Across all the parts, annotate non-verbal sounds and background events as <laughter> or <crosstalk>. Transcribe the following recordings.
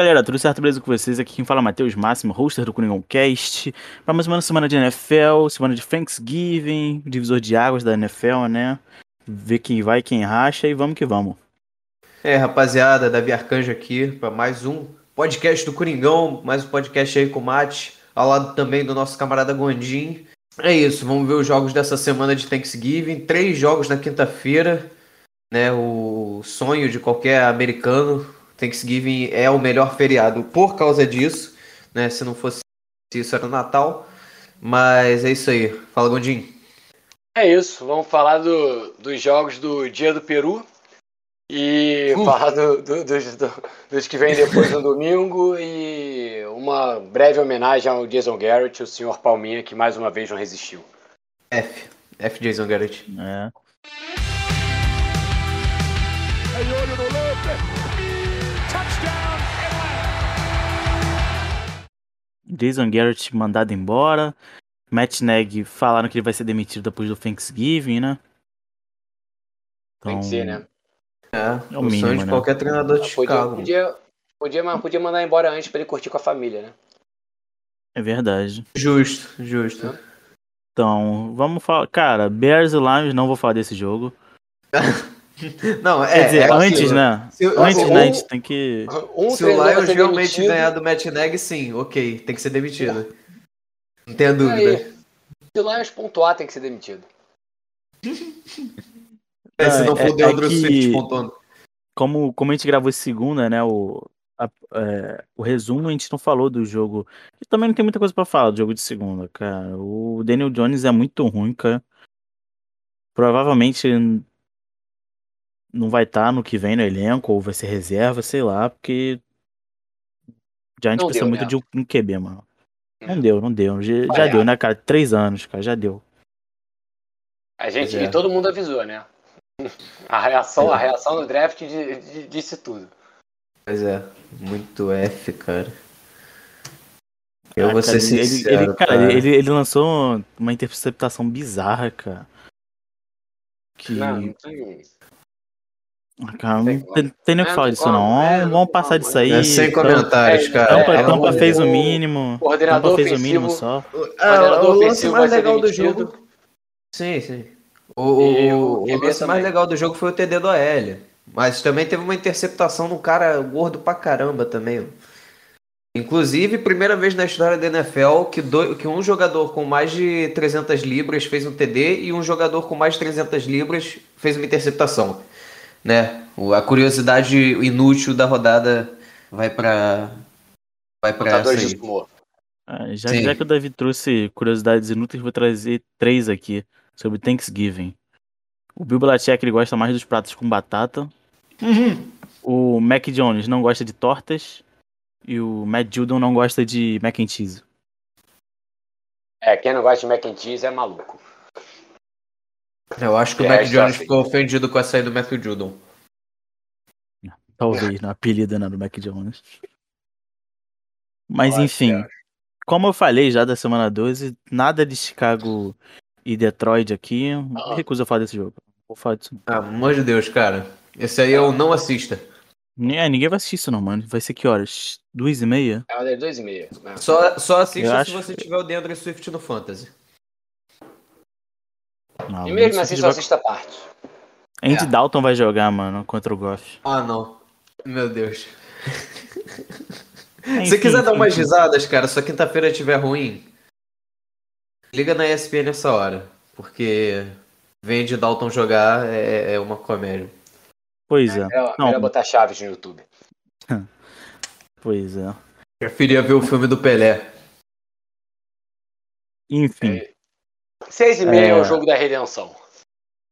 galera, tudo certo? Beleza com vocês? Aqui quem fala é Matheus Máximo, hoster do Coringão Cast. Para mais uma semana de NFL, semana de Thanksgiving, divisor de águas da NFL, né? Ver quem vai, quem racha e vamos que vamos. É, rapaziada, Davi Arcanjo aqui para mais um podcast do Coringão, mais um podcast aí com o Mate, ao lado também do nosso camarada Gondim. É isso, vamos ver os jogos dessa semana de Thanksgiving. Três jogos na quinta-feira, né? O sonho de qualquer americano Thanksgiving é o melhor feriado por causa disso, né? Se não fosse isso, era Natal. Mas é isso aí. Fala, Gondim. É isso. Vamos falar do, dos jogos do Dia do Peru. E uh. falar do, do, dos, dos que vêm depois no domingo. E uma breve homenagem ao Jason Garrett, o senhor Palminha, que mais uma vez não resistiu. F. F. Jason Garrett. É. Jason Garrett mandado embora. Matt Neg falaram que ele vai ser demitido depois do Thanksgiving, né? Então, Tem que ser, né? É, é o, o mínimo, sonho de né? qualquer treinador de podia, Chicago. Podia, podia, podia mandar embora antes pra ele curtir com a família, né? É verdade. Justo, justo. É. Então, vamos falar. Cara, Bears e Lions, não vou falar desse jogo. <laughs> <laughs> Não, é. Quer dizer, é antes, assim, né? Se, antes, um, né? A gente tem que. Um se o Lions realmente demitido. ganhar do Matt Neg, sim, ok, tem que ser demitido. Não tenha dúvida. Se o Lions pontuar, tem que ser demitido. <laughs> é, se não for é, o Deandre é Swift pontuando. Como, como a gente gravou segunda, né? O, a, é, o resumo, a gente não falou do jogo. E também não tem muita coisa pra falar do jogo de segunda, cara. O Daniel Jones é muito ruim, cara. Provavelmente não vai estar tá no que vem no elenco, ou vai ser reserva, sei lá, porque já a gente precisa muito né? de um QB, mano. Não hum. deu, não deu. Já, já deu, né, cara? Três anos, cara, já deu. A gente, é. e todo mundo avisou, né? <laughs> A reação, é. a reação no draft disse tudo. Pois é, muito F, cara. Eu ah, vou cara, ser sincero, ele, ele, cara, cara. Ele, ele lançou uma interceptação bizarra, cara. Que... Não, não tem... Cara, não tem, tem nem o que falar disso, não. É, vamos passar disso aí. É sem comentários, cara. Tampa, é, Tampa fez o mínimo. O Tampa fez o mínimo só. Ah, o lance mais legal do jogo. Sim, sim. O, o, o lance mais legal do jogo foi o TD do AL. Mas também teve uma interceptação no cara gordo pra caramba também. Inclusive, primeira vez na história da NFL que, do, que um jogador com mais de 300 libras fez um TD e um jogador com mais de 300 libras fez uma interceptação né? A curiosidade inútil da rodada vai para vai para essa aí. Ah, já, já que o Davi trouxe curiosidades inúteis, vou trazer três aqui sobre Thanksgiving. O Bill Belichick ele gosta mais dos pratos com batata. Uhum. O Mac Jones não gosta de tortas. E o Matt Judon não gosta de mac and cheese. É, quem não gosta de mac and cheese é maluco. Eu acho que o é, Mac Jones assim. ficou ofendido com a saída do Matthew Judon. Talvez, no apelido né, do Mac Jones. Mas enfim, como eu falei já da semana 12, nada de Chicago e Detroit aqui. Ah. Recuso a falar desse jogo. Vou falar disso. Ah, amor de Deus, cara. Esse aí eu não assista. É, ninguém vai assistir isso não, mano. Vai ser que horas? Duas e meia? É, duas e meia. Só, só assista se você tiver o DeAndre Swift no Fantasy. Não, e mesmo assim só assista a parte. Andy é. Dalton vai jogar, mano, contra o Goff. Ah, não. Meu Deus. <laughs> Se você quiser dar umas risadas, cara, se a quinta-feira estiver ruim, liga na ESPN nessa hora. Porque vem de Dalton jogar é, é uma comédia. Pois é. É melhor, não. melhor botar chaves no YouTube. <laughs> pois é. Preferia ver o filme do Pelé. Enfim. É. Seis e meio é... é o jogo da redenção.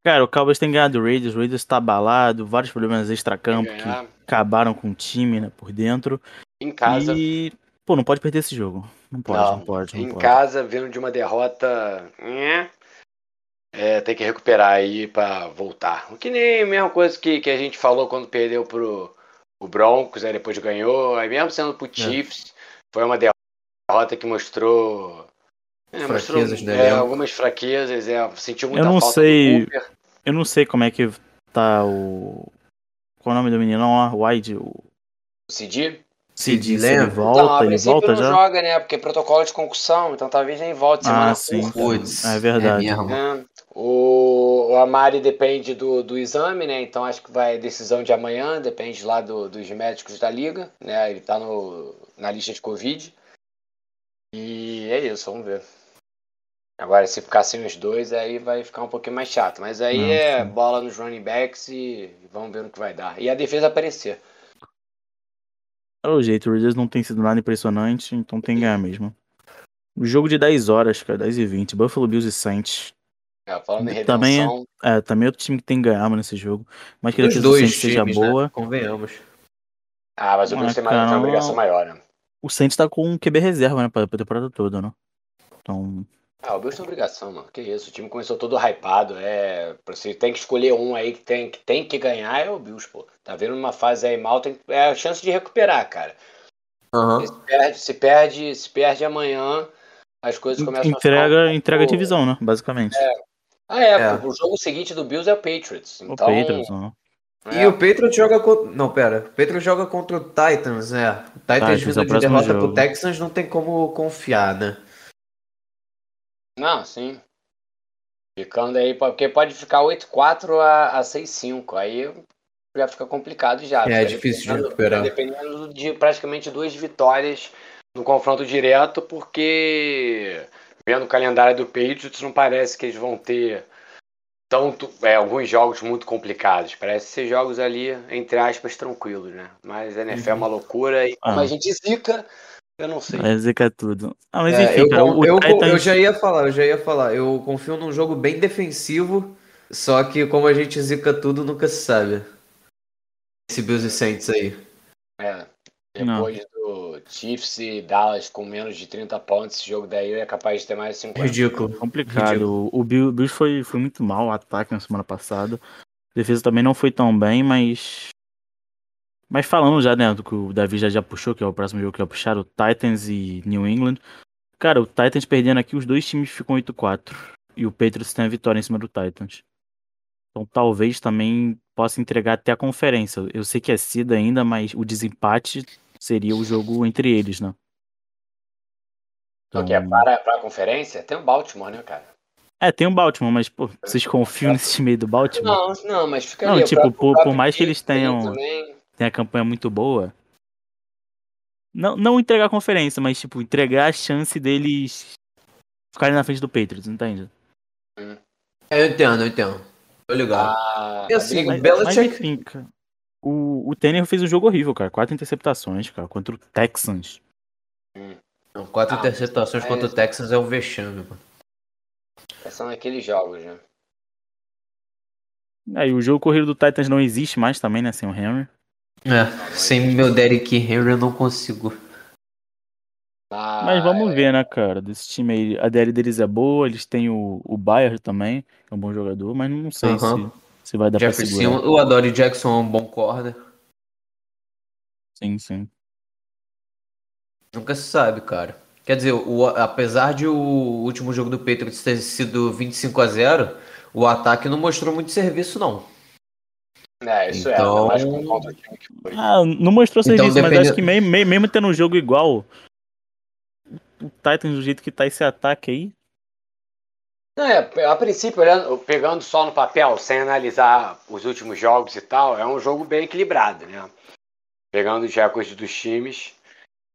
Cara, o Cowboys tem ganhado o Raiders, o Raiders tá abalado, vários problemas extra-campo que acabaram com o time né, por dentro. Em casa. E, pô, não pode perder esse jogo. Não pode, não, não pode. Não em pode. casa, vindo de uma derrota. É, tem que recuperar aí pra voltar. O que nem a mesma coisa que, que a gente falou quando perdeu pro o Broncos, aí depois ganhou. Aí mesmo sendo pro é. Chiefs, é. foi uma derrota que mostrou é, fraquezas mostrou, é, algumas fraquezas, é, sentiu muita eu não falta sei, Eu não sei como é que tá o. Qual é o nome do menino? Não, o Wide. O... o CD? Se, diz, ele volta, então, ele volta já? não joga, né? Porque é protocolo de concussão, então talvez nem volte semana ah, sim. Puts, é verdade. É é. O, o Amari depende do, do exame, né? Então acho que vai decisão de amanhã, depende lá do, dos médicos da liga, né? Ele tá no, na lista de Covid. E é isso, vamos ver. Agora, se ficar sem os dois, aí vai ficar um pouquinho mais chato. Mas aí não, é sim. bola nos running backs e vamos ver no que vai dar. E a defesa aparecer. É o jeito, o Raiders não tem sido nada impressionante, então tem que ganhar mesmo. O jogo de 10 horas, cara, 10 e 20, Buffalo Bills e Saints. É, falando em também é, é, também é outro time que tem que ganhar nesse jogo. Mas que a defesa do Saints seja né? boa. Né? Convenhamos. Ah, mas o Bills tem uma obrigação maior, né? O Saints tá com um QB reserva, né, pra, pra temporada toda, né? Então. Ah, o Bills tem obrigação, mano. Que isso, o time começou todo hypado. É, você tem que escolher um aí que tem que, tem que ganhar, é o Bills, pô. Tá vendo uma fase aí mal, tem, é a chance de recuperar, cara. Uhum. Se, perde, se, perde, se perde amanhã, as coisas começam entrega, a ficar Entrega a divisão, né? Basicamente. É. Ah, é, é, o jogo seguinte do Bills é o Patriots. Então... O Patriots, não. É. E o Patriots joga contra. Não, pera. O Patriots joga contra o Titans, é. O Titans vindo é de derrota jogo. pro Texans não tem como confiar, né? Não, sim. Ficando aí, porque pode ficar 8-4 a, a 6-5. Aí já fica complicado já. É, é difícil de recuperar. Dependendo de praticamente duas vitórias no confronto direto, porque vendo o calendário do Patriots, não parece que eles vão ter tanto, é, alguns jogos muito complicados. Parece ser jogos ali, entre aspas, tranquilos, né? Mas a NFL uhum. é uma uhum. loucura e como ah. a gente zica, eu não sei. É zica tudo. Ah, mas é, enfim, eu, cara, eu, eu, Titans... eu já ia falar, eu já ia falar. Eu confio num jogo bem defensivo, só que como a gente zica tudo, nunca se sabe. Esse Bills e Saints aí. É. Depois não. do Chiefs e Dallas com menos de 30 pontos, esse jogo daí é capaz de ter mais de 50. Ridículo. Complicado. Ridículo. O Bills foi, foi muito mal o ataque na semana passada. A defesa também não foi tão bem, mas. Mas falando já, né, do que o Davi já, já puxou, que é o próximo jogo que vai puxar, o Titans e New England. Cara, o Titans perdendo aqui, os dois times ficam 8-4. E o Patriots tem a vitória em cima do Titans. Então talvez também possa entregar até a conferência. Eu sei que é SIDA ainda, mas o desempate seria o jogo entre eles, né? Então... Porque é para, para a conferência? Tem o Baltimore, né, cara? É, tem o Baltimore, mas pô, vocês confiam nesse time do Baltimore? Não, não, mas fica Não, ali, tipo, por, por mais que eles tenham tenham a campanha muito boa, não, não entregar a conferência, mas tipo, entregar a chance deles ficarem na frente do Patriots, entende? Hum. Eu entendo, eu entendo. Tô ligado. Ah, e assim, mas, Belichick... Mas enfim, cara, o, o Tanner fez um jogo horrível, cara. Quatro interceptações, cara, contra o Texans. Não, quatro ah, interceptações é... contra o Texans é um vexame, mano. São aqueles jogos, né? Aí, é, o jogo corrido do Titans não existe mais também, né? Sem o Henry. É, sem meu Derrick Henry eu não consigo. Ah, Mas vamos é... ver, né, cara? Desse time aí, a DL deles é boa, eles têm o, o Bayer também, que é um bom jogador, mas não sei se, se vai dar Jefferson, pra segurar. O Adore Jackson é um bom corda. Sim, sim. Nunca se sabe, cara. Quer dizer, o, apesar de o último jogo do Patriots ter sido 25 a 0 o ataque não mostrou muito serviço, não. É, isso então... é, mais com contra time que foi. Ah, não mostrou então, serviço, então, mas acho que mesmo, mesmo tendo um jogo igual, o Titans do jeito que tá esse ataque aí. É, a princípio, olhando, pegando só no papel, sem analisar os últimos jogos e tal, é um jogo bem equilibrado, né? Pegando os recordes dos times.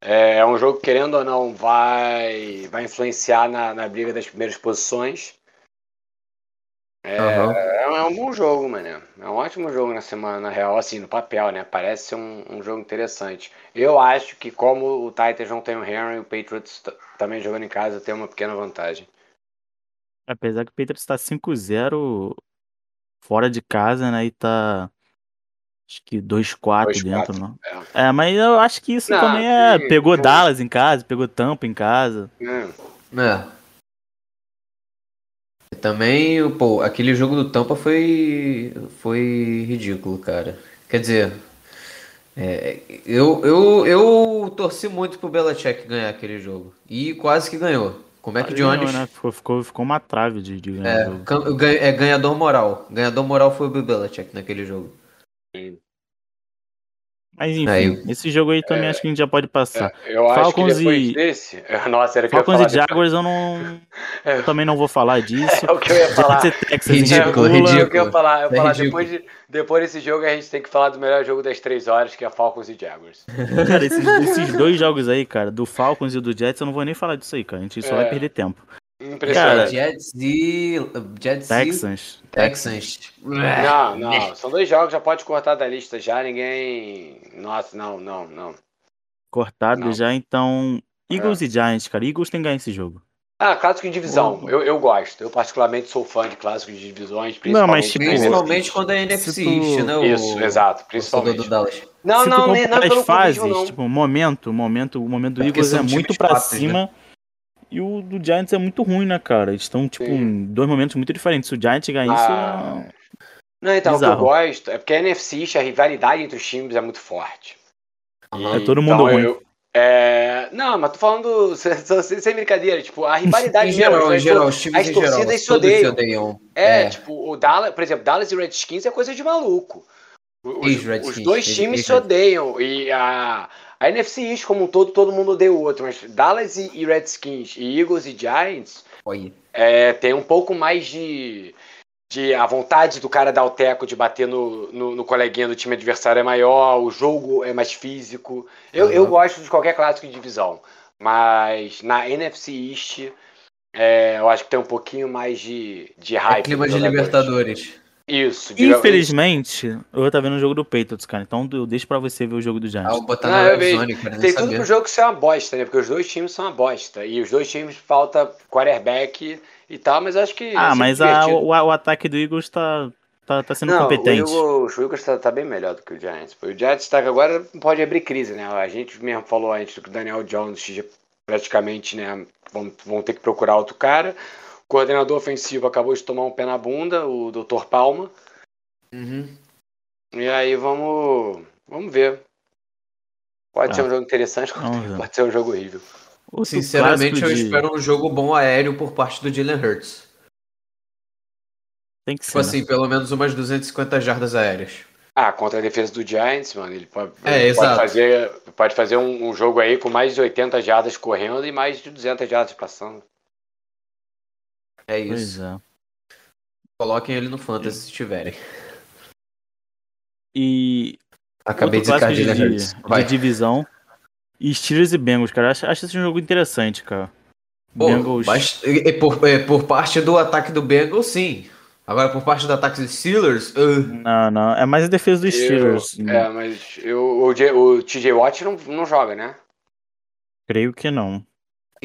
É, é um jogo que, querendo ou não, vai, vai influenciar na, na briga das primeiras posições. É, uhum. é, um bom jogo, mano. É um ótimo jogo na semana, na real, assim, no papel, né? Parece ser um, um jogo interessante. Eu acho que, como o Titans não tem o Henry, o Patriots também jogando em casa tem uma pequena vantagem. Apesar que o Patriots tá 5-0 fora de casa, né? E tá. Acho que 2-4 dentro, não. É. é. mas eu acho que isso não, também é. Sim, pegou Dallas em casa, pegou Tampa em casa. É. é. Também, pô, aquele jogo do Tampa foi, foi ridículo, cara. Quer dizer, é, eu, eu, eu torci muito pro Belichick ganhar aquele jogo. E quase que ganhou. Como é que Jones. Né? Ficou, ficou, ficou uma trave de, de ganhar é, o jogo. É ganhador moral. Ganhador moral foi o Belichick naquele jogo. Mas enfim, aí, esse jogo aí também é, acho que a gente já pode passar. É, eu Falcons acho que depois e... desse. <laughs> Nossa, era que Falcons eu e Jaguars eu não. <laughs> É. Eu também não vou falar disso. <laughs> É o que eu ia falar. Texas, ridículo, ridículo. É o que eu ia falar. Eu ia falar depois, de, depois desse jogo a gente tem que falar do melhor jogo das três horas, que é Falcons e Jaguars. Cara, esses, esses dois jogos aí, cara, do Falcons e do Jets, eu não vou nem falar disso aí, cara. A gente só vai perder tempo. Impressionante. Cara, Jets e. Jets Texans. E... Texans. Não, não. São dois jogos, já pode cortar da lista já. Ninguém. Nossa, não, não, não. Cortado não. já, então. Eagles é. e Giants, cara. Eagles tem que ganhar esse jogo. Ah, clássico de divisão. Eu, eu gosto. Eu, particularmente, sou fã de clássicos de divisões. Principalmente, não, mas, tipo, principalmente quando é NFC East, né? Isso, exato. Principalmente. Do Dallas. Não, Se não, nem, não as fases, não. tipo, momento, momento, o momento do Eagles é muito pra cima. Né? E o do Giants é muito ruim, né, cara? Eles estão, tipo, Sim. em dois momentos muito diferentes. Se o Giants ganhar ah. isso. Não, então, Bizarro. o que eu gosto é porque a NFC, a rivalidade entre os times é muito forte. E, é todo mundo então, ruim. Eu, é... Não, mas tô falando <laughs> sem brincadeira, tipo, a rivalidade <laughs> em geral, mesmo, em geral, os times as torcidas se odeiam. odeiam. É, é, tipo, o Dallas, por exemplo, Dallas e Redskins é coisa de maluco. Os, os dois times se odeiam e a, a NFC East como um todo, todo mundo odeia o outro, mas Dallas e, Redskins, e Eagles e Giants é, tem um pouco mais de, de. A vontade do cara dar o teco de bater no, no, no, coleguinha do time adversário é maior, o jogo é mais físico. Eu, uhum. eu gosto de qualquer clássico de divisão, mas na NFC East é, eu acho que tem um pouquinho mais de, de é hype. É clima de Libertadores. Isso. Infelizmente, eu vou estar vendo o jogo do Patriots, cara. Então eu deixo pra você ver o jogo do Giants. Ah, vou botar não, eu vejo. cara, Tem tudo pro jogo ser uma bosta, né? Porque os dois times são uma bosta. E os dois times falta quarterback e tal, mas acho que. Ah, mas a, o, o, ataque do Eagles tá, tá, tá sendo não, competente. O, Eagles, o Eagles tá, tá, bem melhor do que o Giants. O Giants tá agora pode abrir crise, né? A gente mesmo falou antes que o Daniel Jones praticamente, né? Vão, vão ter que procurar outro cara coordenador ofensivo acabou de tomar um pé na bunda, o Dr. Palma. Uhum. E aí vamos, vamos ver. Pode ah. ser um jogo interessante, <laughs> pode ser um jogo horrível. Sinceramente, eu de... espero um jogo bom aéreo por parte do Dylan Hurts. Tem que tipo ser. assim, né? pelo menos umas 250 jardas aéreas. Ah, contra a defesa do Giants, mano, ele pode, é, ele pode fazer, pode fazer um, um, jogo aí com mais de 80 jardas correndo e mais de 200 jardas passando. É isso. É. Coloquem ele no Fantasy se tiverem. E. Acabei de zicar de, de, de divisão. E Steelers e Bengals, cara. Acho, acho esse um jogo interessante, cara. Pô, Bengals... Mas, por, é, por parte do ataque do Bengals, sim. Agora, por parte do ataque dos Steelers. Uh... Não, não. É mais a defesa dos Steelers. Eu, é, mas eu, o, o TJ Watt não, não joga, né? Creio que não.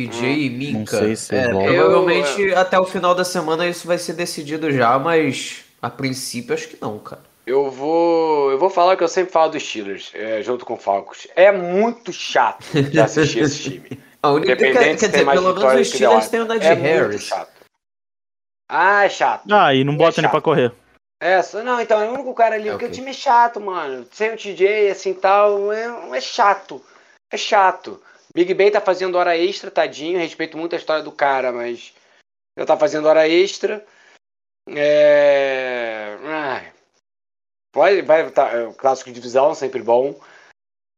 TJ hum, e Minka. Não sei se é, provavelmente eu... até o final da semana isso vai ser decidido já, mas a princípio acho que não, cara. Eu vou, eu vou falar o que eu sempre falo dos Steelers, é, junto com o Falcons. É muito chato de assistir esse time. <laughs> A única, quer, quer dizer, pelo menos os Steelers têm o Najee é Harris. Muito chato. Ah, é chato. Ah, e não bota é nem pra correr. É, não, então é o único cara ali, é, porque okay. o time é chato, mano. Sem o TJ, assim tal, é, é chato. É chato. Big Ben tá fazendo hora extra, tadinho. Respeito muito a história do cara, mas já tá fazendo hora extra. É. Pode, vai, tá, é, clássico de divisão, sempre bom.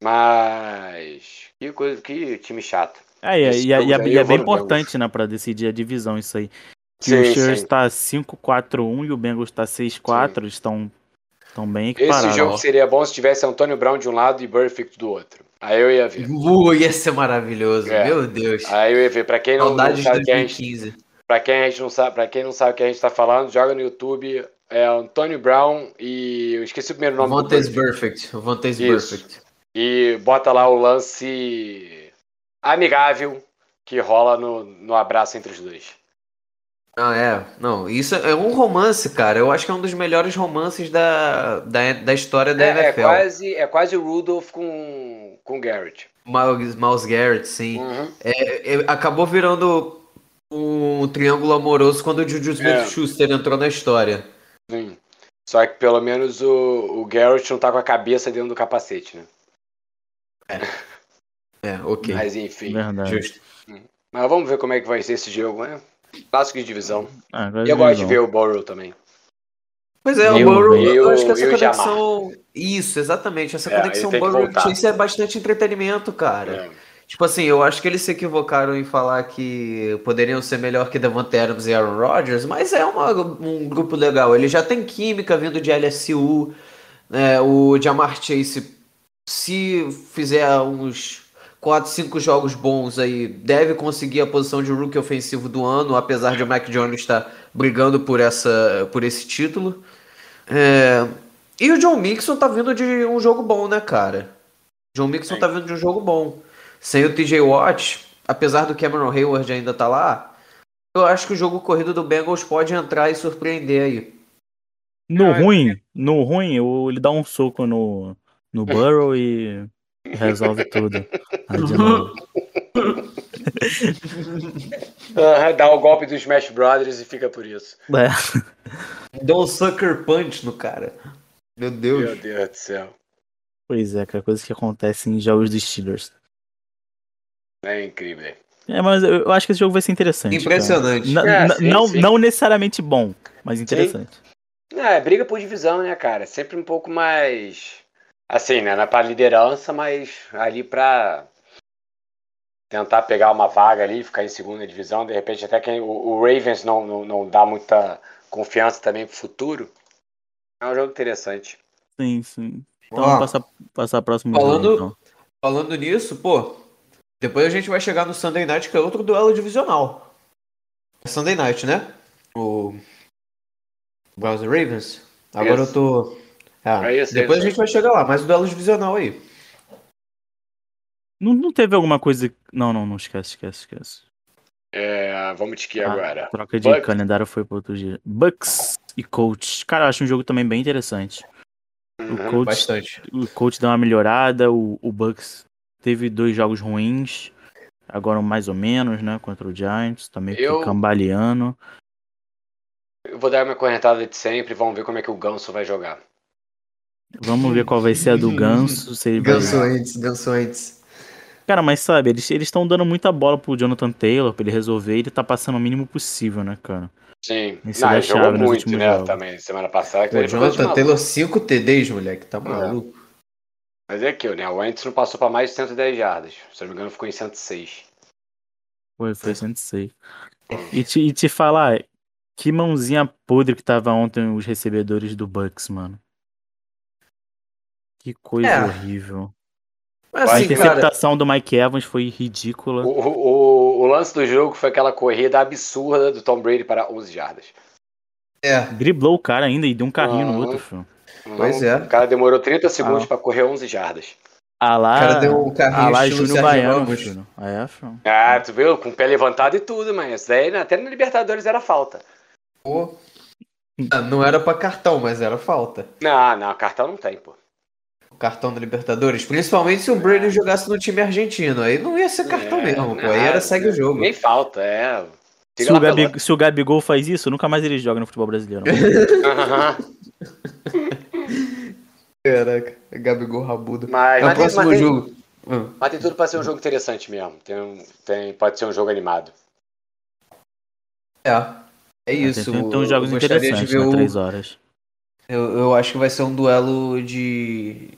Mas. Que coisa, que time chato. É, e, e, e, e é bem importante, né, pra decidir a divisão, isso aí. Que sim, o Steelers está 5-4-1 e o Bengals está 6-4, estão, estão bem equiparados. Esse jogo seria bom se tivesse Antônio Brown de um lado e Burfict do outro. Aí eu ia ver. Uh, ia ser maravilhoso, é. meu Deus. Aí eu ia ver. Pra quem não, não sabe que a gente, pra quem a gente não sabe, para quem não sabe o que a gente tá falando, joga no YouTube. É Antônio Brown e eu esqueci o primeiro nome. Vontaze Perfect. Vontaze Perfect. E bota lá o lance amigável que rola no, no abraço entre os dois. Ah, é. Não, isso é um romance, cara. Eu acho que é um dos melhores romances da, da, da história da é, NFL. É quase, é quase o Rudolph com, com Garrett. Miles, Miles Garrett, sim. Uhum. É, é, acabou virando um triângulo amoroso quando o Juju Smith-Schuster é. entrou na história. Sim. Só que pelo menos o, o Garrett não tá com a cabeça dentro do capacete, né? É. É, ok. Mas enfim. Verdade. Justo. Mas vamos ver como é que vai ser esse jogo, né? Clássico de divisão. Ah, e eu gosto de ver o Burrow também. Pois é, o Burrow, eu, eu, acho que essa conexão Isso, exatamente. Essa é, conexão Burrow Chase é bastante entretenimento, cara. É. Tipo assim, eu acho que eles se equivocaram em falar que poderiam ser melhor que Devante Adams e Aaron Rodgers, mas é uma, um grupo legal. Ele já tem química vindo de LSU. Né? O Jamar Chase, se fizer uns 4, 5 jogos bons aí, deve conseguir a posição de rookie ofensivo do ano, apesar de o Mac Jones estar brigando por, essa, por esse título. É... E o John Mixon tá vindo de um jogo bom, né, cara? John Mixon tá vindo de um jogo bom. Sem o TJ Watt, apesar do Cameron Hayward ainda tá lá, eu acho que o jogo corrido do Bengals pode entrar e surpreender aí. No é ruim, no ruim, ele dá um soco no, no <laughs> Burrow e resolve tudo. Aí de novo. dá o golpe dos Smash Brothers e fica por isso. É. Dá um sucker punch no cara. Meu Deus. Meu Deus do céu. Pois é, cara, coisa que acontece em jogos dos Steelers. É incrível. É, mas eu acho que esse jogo vai ser interessante. Impressionante. É, sim, não, sim. não necessariamente bom, mas interessante. Sim. É, briga por divisão, né, cara? Sempre um pouco mais. Assim, né? Não é pra liderança, mas ali pra tentar pegar uma vaga ali, ficar em segunda divisão. De repente, até que o, o Ravens não, não, não, dá muita confiança também pro futuro. É um jogo interessante. Sim, sim. Então, vamos passar, passar próximo falando, jogo. Então. Falando nisso, pô, depois a gente vai chegar no Sunday Night, que é outro duelo divisional. Sunday Night, né? O Browns Ravens. Agora eu tô. Ah, depois a gente vai chegar lá, mas o duelo divisional aí. Não, não teve alguma coisa. Não, não, não esquece, esquece, esquece. É, vamos de que ah, agora? Troca de Bucks. calendário foi para outro dia. Bucks e Colts. Cara, eu acho um jogo também bem interessante. Uhum, o Colts, bastante. O Colts deu uma melhorada, o, o Bucks teve dois jogos ruins, agora mais ou menos, né? Contra o Giants, também tá eu... cambaleando. Eu vou dar minha cornetada de sempre, vamos ver como é que o Ganso vai jogar. Vamos ver qual vai ser a do Ganso. Se ele Ganso vai... antes, Ganso antes. Cara, mas sabe, eles estão dando muita bola pro Jonathan Taylor pra ele resolver e ele tá passando o mínimo possível, né, cara? Sim. Esse não, ele jogou muito, né, jogos. também, semana passada. O Jonathan Taylor, 5 TDs, moleque, tá maluco. É. Mas é aquilo, né? O Wentz não passou para mais de 110 jardas. Se não me engano, ficou em 106. Foi, foi 106. E te, e te falar, que mãozinha podre que tava ontem os recebedores do Bucks, mano. Que coisa é. horrível. Mas, assim, a interceptação cara... do Mike Evans foi ridícula. O, o, o, lance do jogo foi aquela corrida absurda do Tom Brady para 11 jardas. É. Driblou o cara ainda e deu um carrinho uhum. no outro, filho. Pois é. O cara demorou 30 segundos ah. para correr 11 jardas. Ah lá, o cara deu um carrinho ah lá Júnior Baiano, Júnior. É, ah, tu viu? Com o pé levantado e tudo, mas daí até na Libertadores era falta. Pô. Ah, não era pra cartão, mas era falta. Não, não, cartão não tem, pô. Cartão da Libertadores? Principalmente se o Brady jogasse no time argentino. Aí não ia ser cartão é, mesmo, pô. Aí era segue o jogo. Nem falta, é. Se o, Gabi, se o, Gabigol faz isso, nunca mais ele joga no futebol brasileiro. <laughs> Caraca, Gabigol rabudo. Mas, é o próximo mas jogo. Tem. Mas tem tudo pra ser um jogo interessante mesmo. Tem, tem, pode ser um jogo animado. É, é isso. Tem, tem uns jogos interessantes, de ver né, três horas. Eu, eu acho que vai ser um duelo de,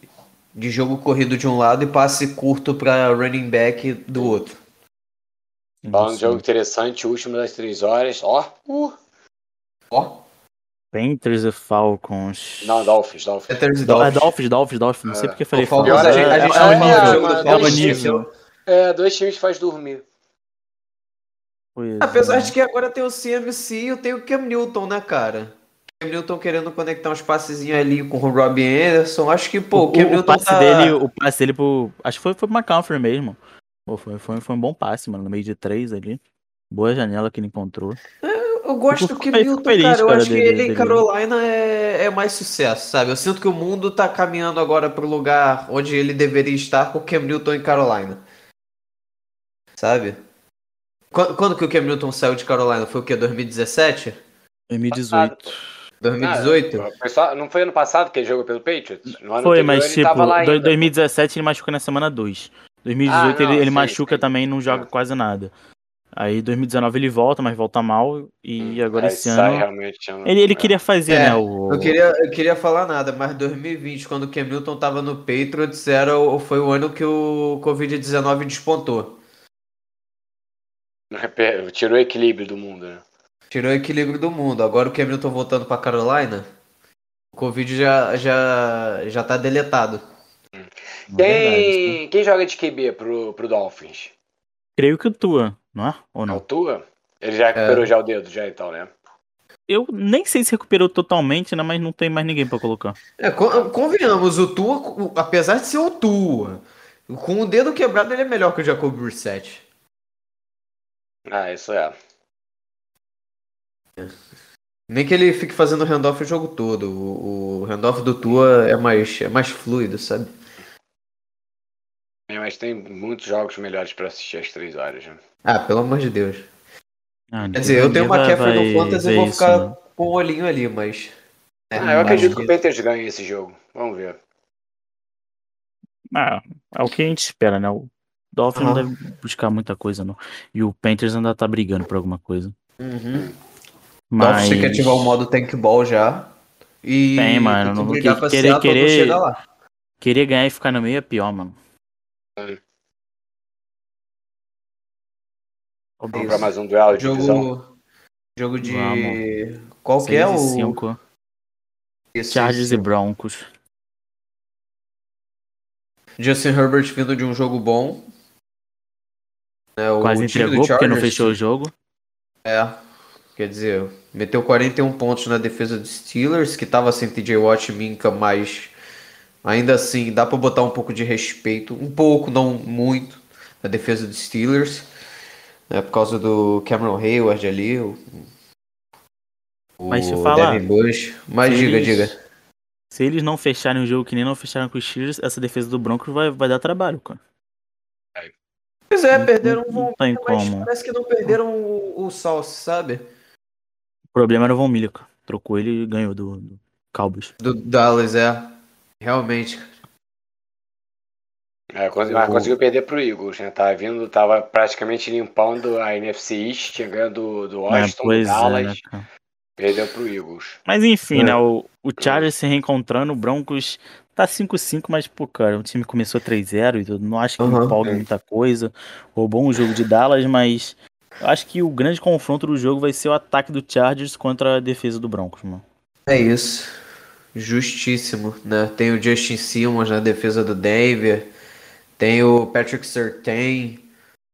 de jogo corrido de um lado e passe curto para running back do outro. Falando de jogo interessante, último das três horas. Ó, uh. ó. Panthers e Falcons. Não, Dolphins, Dolphins. Panthers e Dolphins. É, Dolphins, Dolphins, Dolphins. Não sei porque falei Falcons. A gente, a gente é, é, é, nível. É, dois times faz dormir. Pois Apesar é. de que agora tem o CMC e eu tenho o Cam Newton, né, cara? Cam Newton querendo conectar uns passezinhos ali com o Robbie Anderson. Acho que, pô, o, Cam o, Newton. O passe, tá... dele, o passe dele pro. Acho que foi, foi pro McCaffrey mesmo. Pô, foi, foi, foi um bom passe, mano, no meio de três ali. Boa janela que ele encontrou. É, eu gosto do Milton, feliz, cara. Eu cara, acho dele, que ele dele. em Carolina é, é mais sucesso, sabe? Eu sinto que o mundo tá caminhando agora pro lugar onde ele deveria estar com o Cam Newton em Carolina. Sabe? Quando, quando que o Cam Newton saiu de Carolina? Foi o quê? 2017? 2018. 2018? Ah, não foi ano passado que ele jogou pelo Patriots? foi, mas tipo, 2017 ele machucou na semana 2. 2018 ah, não, ele, ele machuca também não joga quase nada. Aí 2019 ele volta, mas volta mal. E hum, agora esse ano. Realmente, ele, ele queria fazer, é, né? O... Eu queria, eu queria falar nada, mas 2020, quando o Hamilton tava no Patriots, era, foi o ano que o Covid-19 despontou. Tirou o equilíbrio do mundo, né? Tirou o equilíbrio do mundo. Agora o Hamilton voltando pra Carolina, o Covid já, já, já tá deletado. Hum. Quem, quem joga de QB pro, pro Dolphins? Creio que o Tua, não é? Ou não? É o Tua? Ele já recuperou é. já o dedo, já então, né? Eu nem sei se recuperou totalmente, né? Mas não tem mais ninguém para colocar. É, convenhamos, o Tua, apesar de ser o Tua, com o dedo quebrado ele é melhor que o Jacob Brissett. Ah, isso é. Nem que ele fique fazendo handoff o jogo todo. O, o handoff do Tua é mais, é mais fluido, sabe? É, mas tem muitos jogos melhores para assistir às três horas. Né? Ah, pelo amor de Deus. Ah, Quer dizer, eu tenho uma Kefir no Fantasy e vou ficar isso, né? com o um olhinho ali, mas. É, ah, eu acredito que o Panthers ganhe esse jogo. Vamos ver. Ah, é o que a gente espera, né? O Dolphins não deve buscar muita coisa, não. E o Panthers ainda tá brigando por alguma coisa. Uhum. Mas... Dolphins tem que ativar o modo Tank Ball já. E tem, mano. Não, que, querer, querer, querer ganhar e ficar no meio é pior, mano. Vamos pra mais um duelo de jogo, divisão. Jogo de. Vamos. Qual que é o. Cinco. Chargers e Broncos. Justin Herbert vindo de um jogo bom. É, Quase entregou porque não fechou o jogo. É. Quer dizer, meteu 41 pontos na defesa dos Steelers, que tava sem TJ Watt e Minka, mas ainda assim dá para botar um pouco de respeito, um pouco, não muito, na defesa dos Steelers né, por causa do Cameron Hayward ali, o, Mas se fala, Devin Bush. Mas diga, eles, diga. Se eles não fecharem o jogo que nem não fecharam com os Steelers, essa defesa do Broncos vai, vai dar trabalho, cara. Pois é, perderam um Von Miller, mas como. parece que não perderam o, o Sauce, sabe? O problema era o Von Miller, cara. Trocou ele e ganhou do, do Cowboys. Do Dallas, é. Realmente. É, mas conseguiu perder pro Eagles, né? Tava vindo, tava praticamente limpando a NFC East, chegando do é, Washington, é, Dallas. É, né, perdeu pro Eagles. Mas enfim, é. né? O, o Chargers se reencontrando, o Broncos tá 5-5, mas, pô, cara, o time começou 3-0 e tudo. Não acho que uhum. empolga muita coisa. Roubou um jogo de Dallas, mas eu acho que o grande confronto do jogo vai ser o ataque do Chargers contra a defesa do Broncos, mano. É isso. Justíssimo, né? Tem o Justin Simmons na defesa do Denver. Tem o Patrick Surtain,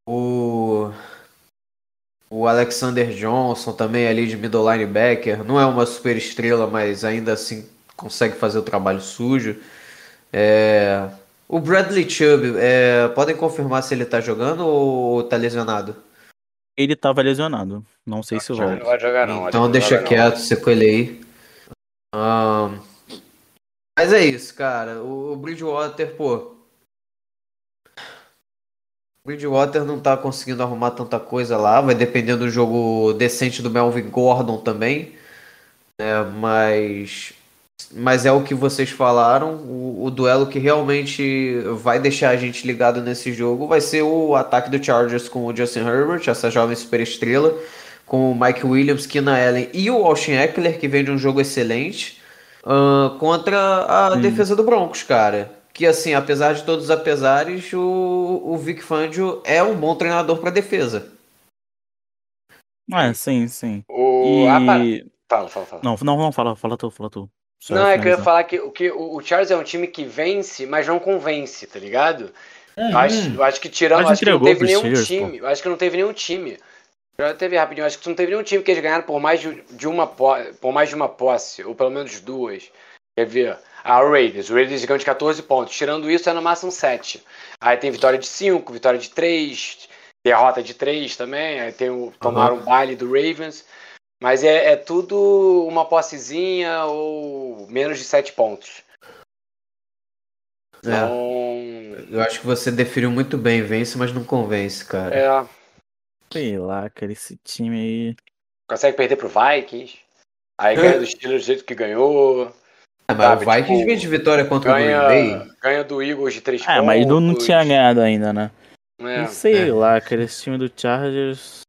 o, o Alexander Johnson também ali de middle linebacker. Não é uma super estrela, mas ainda assim consegue fazer o trabalho sujo. É, o Bradley Chubb, é, podem confirmar se ele tá jogando ou tá lesionado? Ele tava lesionado. Não sei se volta. Não vai jogar não. Então deixa quieto, você ele aí. Um, mas é isso, cara. O, o Bridgewater, pô, Bridgewater não tá conseguindo arrumar tanta coisa lá, vai depender do jogo decente do Melvin Gordon também, né? Mas, mas é o que vocês falaram, o, o, duelo que realmente vai deixar a gente ligado nesse jogo vai ser o ataque do Chargers com o Justin Herbert, essa jovem superestrela, com o Mike Williams, Kina Allen e o Austin Eckler, que vem de um jogo excelente, uh, contra a hum. defesa do Broncos, cara que assim, apesar de todos os apesares, o, o Vic Fangio é um bom treinador para defesa. Ah, sim, sim. O... E... Ah, fala, fala, fala. Não, não, não, fala, fala tu, fala tu. Só não, é que eu ia falar que, que o Charles é um time que vence, mas não convence, tá ligado? Uhum. Acho, acho que tirando, acho que não teve nenhum Steelers, time. Pô. Acho que não teve nenhum time. Já teve rapidinho, acho que não teve nenhum time que eles ganharam por mais de, uma por mais de uma posse, ou pelo menos duas. Quer ver? a Raiders. O Raiders ganhou de 14 pontos. Tirando isso, é no máximo 7. Aí tem vitória de 5, vitória de 3, derrota de 3 também. Aí tem o tomar uhum. um baile do Ravens. Mas é, é, tudo uma possezinha ou menos de 7 pontos. É. Então... Eu acho que você definiu muito bem, vence, mas não convence, cara. É. Sei lá, cara, esse time aí. Consegue perder pro Vikings. Aí <laughs> ganha do Steelers do jeito que ganhou. É, mas sabe, o Vikings tipo, de vitória contra ganha, o Green Bay. Ganha do Eagles de 3 é, pontos. É, mas não, não tinha ganhado ainda, né? É, não sei é. lá, aquele time do Chargers.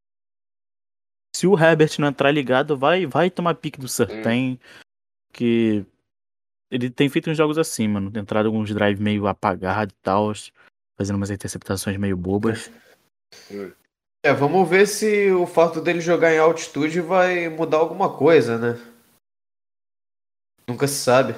Se o Herbert não entrar ligado, vai, vai tomar pique do Sertain. Hum. Que ele tem feito uns jogos assim, mano. Tem entrado alguns drive meio apagados e tal. Fazendo umas interceptações meio bobas. É, vamos ver se o fato dele jogar em altitude vai mudar alguma coisa, né? Nunca se sabe.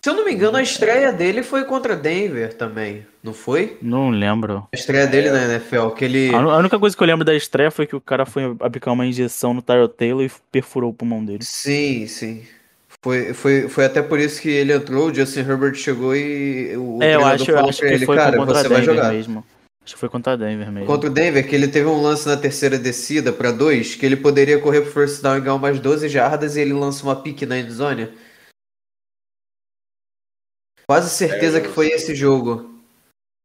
Se eu não me engano, a estreia dele foi contra Denver também, não foi? Não lembro. A estreia dele na NFL, que ele... A única coisa que eu lembro da estreia foi que o cara foi aplicar uma injeção no Tyrell Taylor e perfurou o pulmão dele. Sim, sim. Foi, foi, foi até por isso que ele entrou, o Justin Herbert chegou e o é, eu acho, eu acho que ele, foi cara, contra você Denver vai jogar. mesmo. Acho que foi contra Denver mesmo. Contra o Denver, que ele teve um lance na terceira descida para dois, que ele poderia correr pro first down e ganhar umas 12 jardas e ele lança uma pique na endzone. Quase certeza é, que foi esse jogo.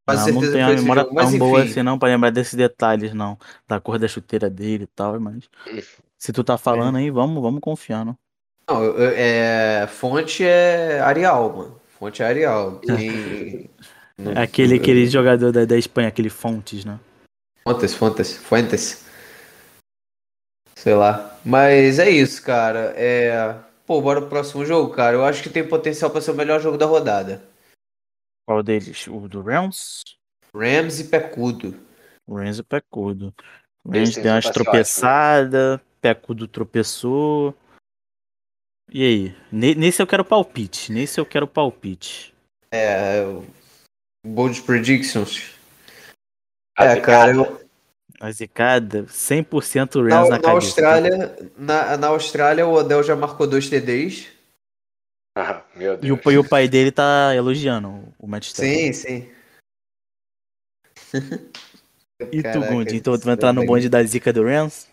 Quase não, certeza não foi a memória jogo, tão boa assim não pra lembrar desses detalhes, não. Da cor da chuteira dele e tal, mas. Se tu tá falando é. aí, vamos, vamos confiar, não. É, fonte é Arial, mano. Fonte é Arial. Quem... <laughs> é aquele, aquele jogador da, da Espanha, aquele Fontes, né? Fontes, Fontes, Fuentes. Sei lá. Mas é isso, cara. É. Pô, bora pro próximo jogo, cara. Eu acho que tem potencial para ser o melhor jogo da rodada. Qual deles? O do Rams? Rams e Pecudo. Rams e Pecudo. Rams deu umas tropeçadas, Pecudo tropeçou. E aí? Nesse eu quero palpite. Nesse eu quero palpite. É. Bold Predictions. é, cara, eu, a zicada, 100% Rams na, na, na Austrália, na, na Austrália, o Odell já marcou dois TDs. Ah, meu Deus. E o, e o pai dele tá elogiando o Matt Sim, sim. e Caraca, tu, Gundi? Então tu vai entrar no bonde da zica do Rams?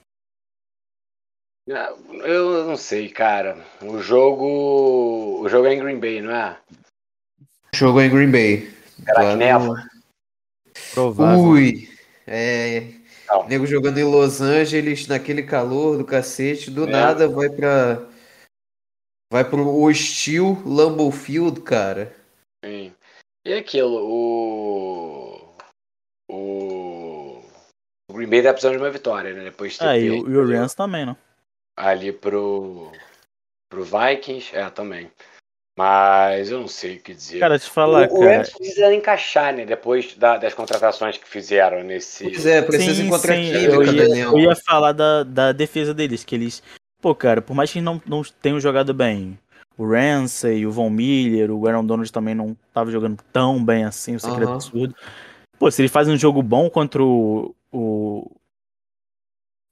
Eu não sei, cara. O jogo. O jogo é em Green Bay, não é? O jogo é em Green Bay. Será que neva? Provável. Ui. É, não. Nego jogando em Los Angeles, naquele calor do cacete, do é. nada vai pra. Vai pro hostil Lambeau Field, cara. Sim. E aquilo, o. O. O Green Bay tá precisando de uma vitória, né? Depois de ter ah, e, e o Rams também, não? Ali pro. Pro Vikings, é, também. Mas eu não sei o que dizer. Cara, te falar, o, cara. O Rams precisa encaixar, né? Depois da, das contratações que fizeram nesse. Pois é, precisa sim, encontrar sim. Eu ia, eu ia falar da, da defesa deles, que eles. Pô, cara, por mais que não, não tenham jogado bem, o Ramsey, o Von Miller, o Aaron Donald também não tava jogando tão bem assim, o segredo uhum. absurdo. Pô, se ele faz um jogo bom contra o, o,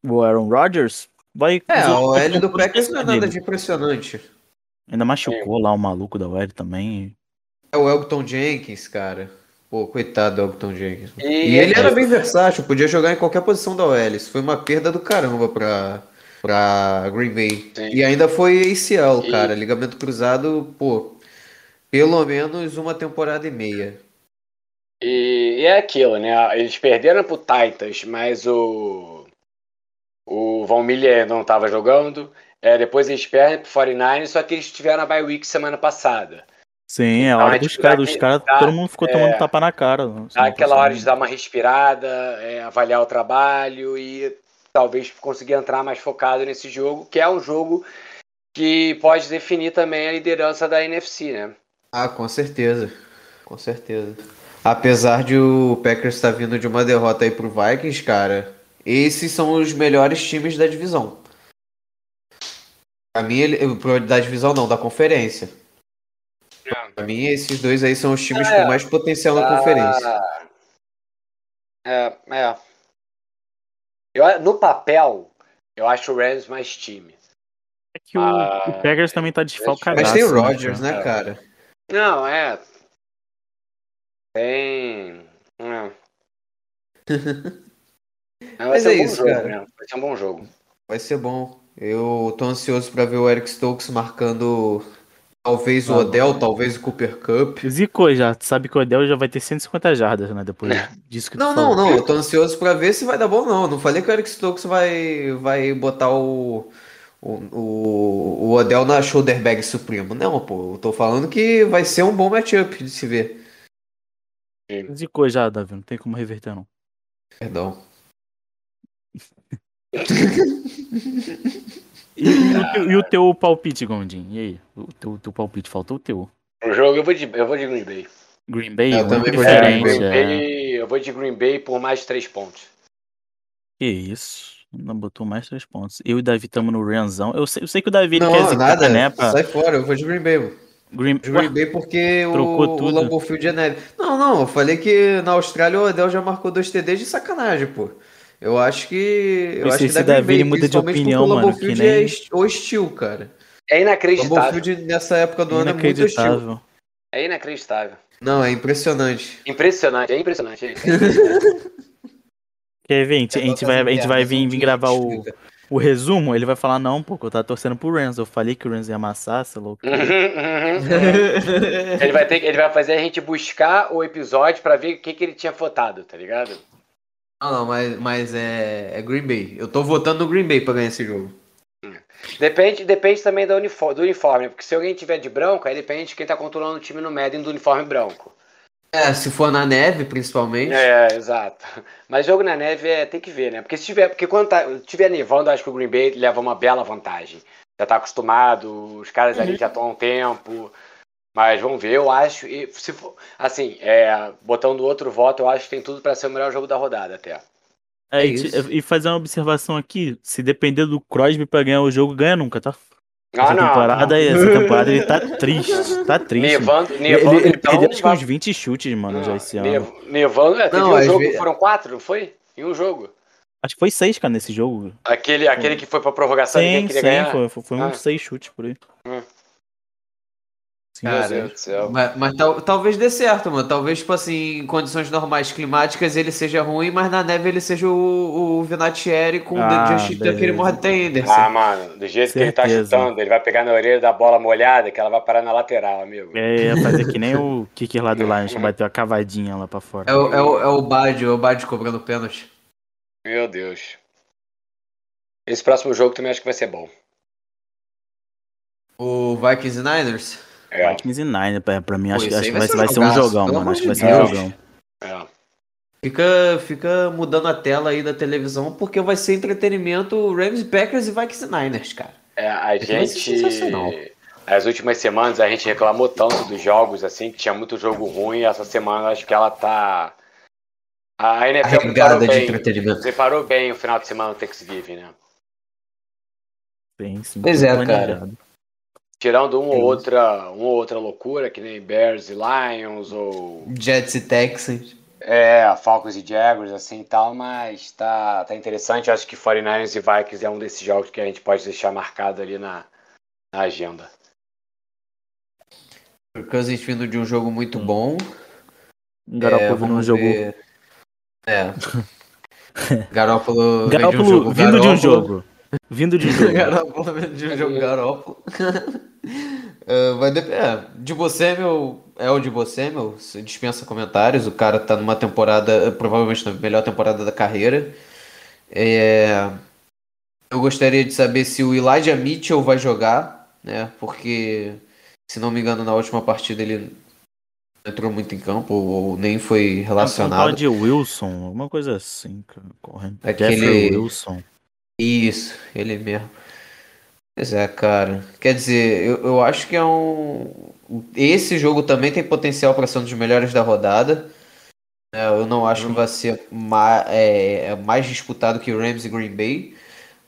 o Aaron Rodgers, vai. É, o L do Packers não é nada de impressionante. Ainda machucou é. lá o maluco da UL também. É o Elton Jenkins, cara. Pô, coitado do Elton Jenkins. E, e ele era bem versátil, podia jogar em qualquer posição da OL. Isso foi uma perda do caramba pra, pra Green Bay. Sim. E ainda foi ACL, e... cara. Ligamento cruzado, pô, pelo menos uma temporada e meia. E, e é aquilo, né? Eles perderam pro Titans, mas o. O Von Miller não estava jogando. É, depois eles perdem pro 49 só que eles tiveram a bye week semana passada. Sim, é então, hora dos caras, os caras, todo mundo ficou tomando é, tapa na cara. Aquela hora de dar uma respirada, é, avaliar o trabalho e talvez conseguir entrar mais focado nesse jogo, que é um jogo que pode definir também a liderança da NFC, né? Ah, com certeza. Com certeza. Apesar de o Packers estar vindo de uma derrota aí pro Vikings, cara, esses são os melhores times da divisão. Pra mim, ele, da divisão não, da conferência. É. Pra mim, esses dois aí são os times é, com mais potencial na ah, conferência. É, é. Eu, no papel, eu acho o Rams mais time. É que o, ah, o Packers também tá desfalcado. Mas tem o né, Rodgers, né, cara? Não, é. Tem. É. <laughs> Mas é isso, jogo, cara. Né? Vai ser um bom jogo. Vai ser bom. Eu tô ansioso para ver o Eric Stokes marcando talvez o ah, Odell, talvez o Cooper Cup. Zicou já, tu sabe que o Odell já vai ter 150 jardas, né? Depois disso que Não, não, não, eu tô ansioso para ver se vai dar bom, não. Não falei que o Eric Stokes vai, vai botar o, o, o, o Odell na shoulder bag supremo. Não, pô, eu tô falando que vai ser um bom matchup de se ver. Zicou já, Davi, não tem como reverter, não. Perdão. <laughs> e, e, e, o teu palpite, Gondim? E aí? O teu, teu palpite, faltou o teu. O jogo eu vou de, eu vou de Green Bay. Green Bay? Eu também vou de Green Bay. Eu vou de Green Bay por mais três pontos. Que isso? Não botou mais três pontos. Eu e o Davi estamos no Ranzão. Eu sei, eu sei que o Davi não, quer zicar, nada, né? Pra... Sai fora, eu vou de Green Bay. Green, Green Bay porque o, o Lambeau Field é neve. Não, não, eu falei que na Austrália o Odell já marcou dois TDs de sacanagem, pô. Eu acho que. Eu, acho que se Davi Bay, muda de opinião, mano. Field nem... é o estilo, cara. É inacreditável. O Lambeau Field nessa época do ano é muito estilo. É inacreditável. Não, é impressionante. Impressionante, é impressionante. É Quer ver? A gente, a gente vai, a gente vai vir, vir gravar o, o resumo, ele vai falar, não, pô, eu tava torcendo pro Rams. Eu falei que o Rams ia amassar, você é louco. Uhum, uhum. <laughs> ele, vai ter, ele vai fazer a gente buscar o episódio pra ver o que, que ele tinha votado, tá ligado? Não, não, mas, mas é, é Green Bay. Eu tô votando no Green Bay pra ganhar esse jogo. Depende, depende também do uniforme, do uniforme, porque se alguém tiver de branco, aí depende de quem tá controlando o time no Madden do uniforme branco. É, se for na neve, principalmente. É, exato. Mas jogo na neve é, tem que ver, né? Porque se tiver, porque quando tá, tiver nevando, acho que o Green Bay leva uma bela vantagem. Já tá acostumado, os caras ali uhum. já estão há um tempo. Mas vamos ver, eu acho. E se for, assim, é, botando outro voto, eu acho que tem tudo para ser o melhor jogo da rodada até. É, é e, e fazer uma observação aqui: se depender do Crosby para ganhar o jogo, ganha nunca, tá? Ah, essa, não, temporada, não. essa <laughs> temporada ele tá triste. Tá triste. Nevando, nevando, ele, ele então, perdeu acho que uns 20 chutes, mano, não, já esse ano. Nevando, é, teve não, um jogo, vezes... foram quatro, não foi? Em um jogo. Acho que foi seis, cara, nesse jogo. Aquele, aquele que foi pra prorrogação sim, queria sim, ganhar? Foi, foi, foi ah. uns seis chutes por aí. Hum. Cara, mas, mas tal, talvez dê certo, mano. Talvez, tipo assim, em condições normais climáticas ele seja ruim, mas na neve ele seja o, o Vinatieri com ah, o Just daquele Morten Henderson. Ah, mano, do jeito Certeza. que ele tá chutando, ele vai pegar na orelha da bola molhada que ela vai parar na lateral, amigo. É, ia fazer que nem o kicker lá do <laughs> Lions, bateu a cavadinha lá pra fora. É o, é o, é o Bad, é o Bad cobrando pênalti. Meu Deus. Esse próximo jogo também acho que vai ser bom. O Vikings e Niners? É. Vikings e Nine, pra, pra mim, Pô, acho, acho que vai, vai ser um jogão, mano. Acho que vai ser um jogão. É. Fica, fica mudando a tela aí da televisão, porque vai ser entretenimento Rams, Packers e Vikings e Niners, cara. É, a gente. As últimas semanas a gente reclamou tanto dos jogos, assim, que tinha muito jogo ruim. Essa semana acho que ela tá. A NFL preparou bem, preparou bem o final de semana do Thanksgiving, né? Bem, sim. Pois é, cara. Tirando uma ou outra, uma outra loucura, que nem Bears e Lions ou. Jets e Texans. É, Falcons e Jaguars, assim e tal, mas tá, tá interessante. Acho que 49ers e Vikings é um desses jogos que a gente pode deixar marcado ali na, na agenda. Cousins vindo de um jogo muito bom. Garoppolo é, num jogo. Ver... É. Garoppolo, <laughs> Garoppolo vindo de um jogo. Vindo de um jogo. Garoppolo vindo de um jogo. Garoppolo. Uh, <laughs> vai de... é, de você, meu. É o de você, meu. Dispensa comentários. O cara tá numa temporada, provavelmente na melhor temporada da carreira. É... Eu gostaria de saber se o Elijah Mitchell vai jogar, né? Porque, se não me engano, na última partida ele entrou muito em campo ou nem foi relacionado. de Wilson, alguma coisa assim, correndo. Aquele... Jeffrey Wilson. Isso, ele mesmo. Pois é, cara. Quer dizer, eu, eu acho que é um. Esse jogo também tem potencial para ser um dos melhores da rodada. É, eu não acho que vai ser mais, é, é, mais disputado que o Rams e Green Bay.